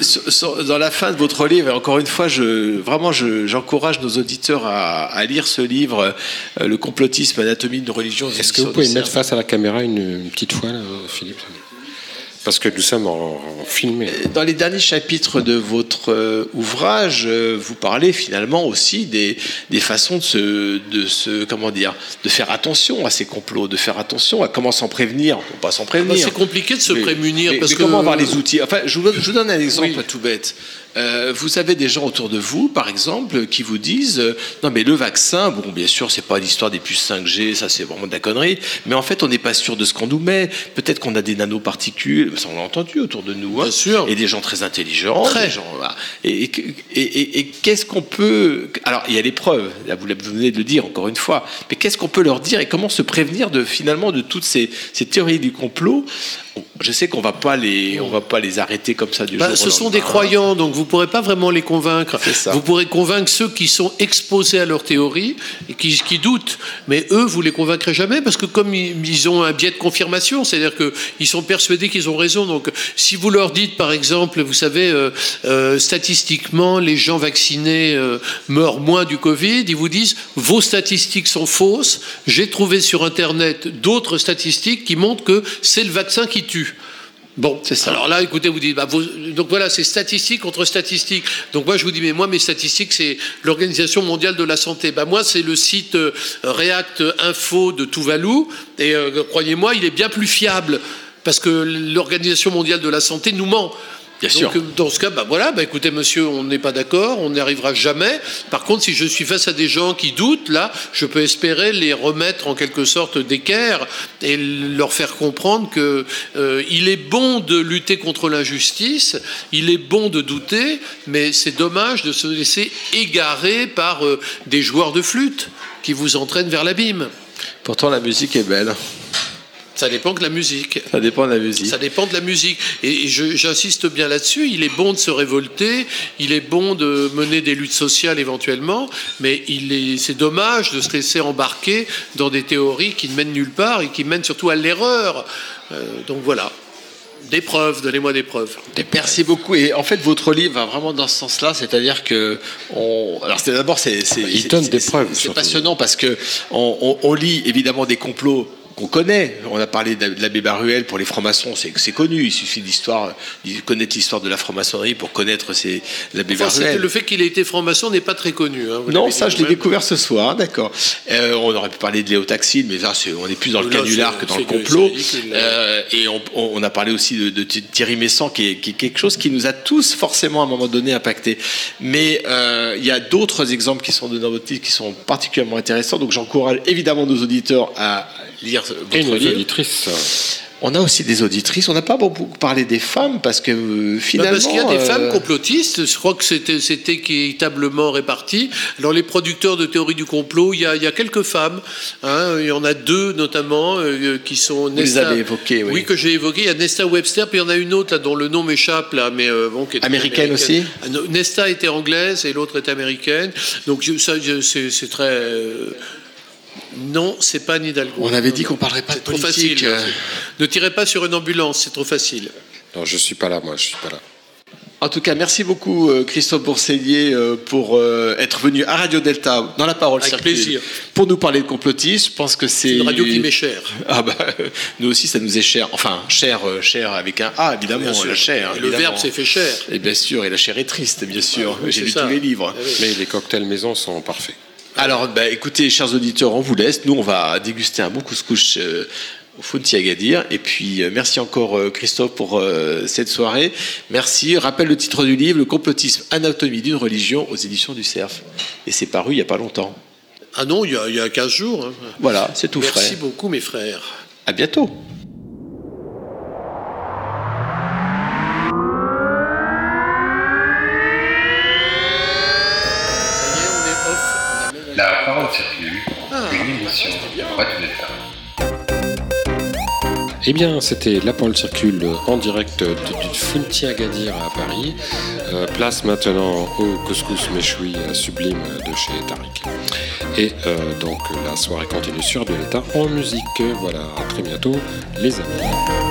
sur- Dans la fin de votre livre, et encore une fois, je, vraiment, je- j'encourage nos auditeurs à, à lire ce livre, euh, Le complotisme, anatomie d'une religion. Est-ce que vous pouvez mettre face à la caméra une, une petite fois, là, Philippe? Parce que nous sommes en, en filmé. Dans les derniers chapitres de votre euh, ouvrage, euh, vous parlez finalement aussi des, des façons de se, de se, comment dire, de faire attention à ces complots, de faire attention à comment s'en prévenir, ou pas s'en Bah, prévenir. c'est compliqué de se Mais- prémunir mais- parce mais que comment avoir les outils? Enfin, je vous, donne- je vous donne un exemple Oui. tout bête. Euh, vous avez des gens autour de vous, par exemple, qui vous disent euh, non mais le vaccin, bon bien sûr c'est pas l'histoire des puces 5G, ça c'est vraiment de la connerie, mais en fait on n'est pas sûr de ce qu'on nous met. Peut-être qu'on a des nanoparticules, ça on l'a entendu autour de nous, hein. Bien sûr. et des gens très intelligents, Très. des gens, voilà. et, et, et- et- et qu'est-ce qu'on peut, alors il y a l'épreuve, là vous vous venez de le dire encore une fois, mais qu'est-ce qu'on peut leur dire et comment se prévenir de finalement de toutes ces, ces théories du complot Je sais qu'on va pas les, on va pas les arrêter comme ça du Bah, jour au ce sont des croyants, donc vous ne pourrez pas vraiment les convaincre. Vous pourrez convaincre ceux qui sont exposés à leur théorie et qui, qui doutent. Mais eux, vous les convaincrez jamais parce que comme ils, ils ont un biais de confirmation, c'est-à-dire qu'ils sont persuadés qu'ils ont raison. Donc si vous leur dites, par exemple, vous savez, euh, euh, statistiquement, les gens vaccinés euh, meurent moins du Covid, ils vous disent, vos statistiques sont fausses. J'ai trouvé sur Internet d'autres statistiques qui montrent que c'est le vaccin qui tue. Bon, C'est ça. Alors là, écoutez, vous dites, bah, donc voilà, c'est statistique contre statistique. Donc moi, je vous dis, mais moi, mes statistiques, c'est l'Organisation mondiale de la santé. Bah, moi, c'est le site euh, React Info de Tuvalu. Et euh, croyez-moi, il est bien plus fiable. Parce que l'Organisation mondiale de la santé nous ment. Bien Donc, sûr. euh, dans ce cas, bah voilà, bah écoutez, monsieur, on n'est pas d'accord, on n'y arrivera jamais. Par contre, si je suis face à des gens qui doutent, là, je peux espérer les remettre en quelque sorte d'équerre et leur faire comprendre que euh, il est bon de lutter contre l'injustice, il est bon de douter, mais c'est dommage de se laisser égarer par euh, des joueurs de flûte qui vous entraînent vers l'abîme. Pourtant la musique est belle. Ça dépend que la musique. Ça dépend de la musique. Ça dépend de la musique. Et j'insiste bien là-dessus, il est bon de se révolter, il est bon de mener des luttes sociales éventuellement, mais c'est dommage de se laisser embarquer dans des théories qui ne mènent nulle part et qui mènent surtout à l'erreur. Euh, donc voilà. Des preuves, donnez-moi des preuves. Merci beaucoup. Et en fait, votre livre va vraiment dans ce sens-là, c'est-à-dire que on. Alors, c'est d'abord, c'est c'est Il donne des preuves, C'est passionnant parce que on, on- on lit évidemment des complots qu'on connaît. On a parlé de l'abbé Baruel pour les francs-maçons, c'est c'est connu. Il suffit d'histoire, de connaître l'histoire de la franc-maçonnerie pour connaître l'abbé Enfin, Baruel. le fait qu'il ait été franc-maçon n'est pas très connu. hein, Non, ça je l'ai découvert ce soir, d'accord. Euh, on aurait pu parler de Léo Taxil, mais là, on est plus dans le Là, canular que dans le complot. ridicule. Euh, et on, a parlé aussi de, de Thierry Messant, qui est, qui est quelque chose qui nous a tous forcément à un moment donné impacté. Mais euh, il y a d'autres exemples qui sont donnés dans votre livre qui sont particulièrement intéressants. Donc j'encourage évidemment nos auditeurs à lire votre Et nos livre. auditrices. On a aussi des auditrices. On n'a pas beaucoup parlé des femmes parce que euh, Bah, finalement. parce qu'il y a des euh, femmes complotistes, je crois que c'était c'était équitablement réparti. Alors les producteurs de théorie du complot, il y a, il y a quelques femmes, hein, il y en a deux notamment euh, qui sont les avez évoquées, oui. que j'ai évoqué. Il y a Nesta Webster, puis il y en a une autre là dont le nom m'échappe là, mais bon, qui est Américaine aussi Ah, Nesta était anglaise et l'autre est américaine. Donc ça, c'est très non, c'est pas Nidalgo. On avait dit qu'on parlerait pas de C'est trop politique. facile. euh. Ne tirez pas sur une ambulance, c'est trop facile. Non, je suis pas là, moi, je suis pas là. En tout cas, merci beaucoup euh, Christophe Boursellier euh, pour être venu à Radio Delta dans la parole Avec plaisir. pour nous parler de complotisme. Je pense que c'est une radio qui m'est chère. Ah bah nous aussi ça nous est cher. Enfin cher cher avec un A évidemment Bien sûr. la chair. Et le verbe s'est fait cher. Et bien sûr et la chair est triste bien sûr. oui, J'ai lu ça. tous les livres. Ah oui. Mais les cocktails maison sont parfaits. Alors bah, écoutez chers auditeurs on vous laisse. Nous on va déguster un bon couscous. euh, au Funti Agadir. Et puis, euh, merci encore euh, Christophe pour euh, cette soirée. Merci. Rappelle le titre du livre, Le complotisme anatomie d'une religion aux éditions du Cerf. Et c'est paru il n'y a pas longtemps. Ah non, il y a, il y a 15 jours. hein. Voilà, c'est tout Merci frais. beaucoup, mes frères. À bientôt. Émission. Eh bien, c'était La Parole Circule en direct du Funti Agadir à Paris. Euh, place maintenant au couscous méchoui sublime de chez Tariq. Et euh, donc, la soirée continue sur de l'état en musique. Voilà, à très bientôt, les amis.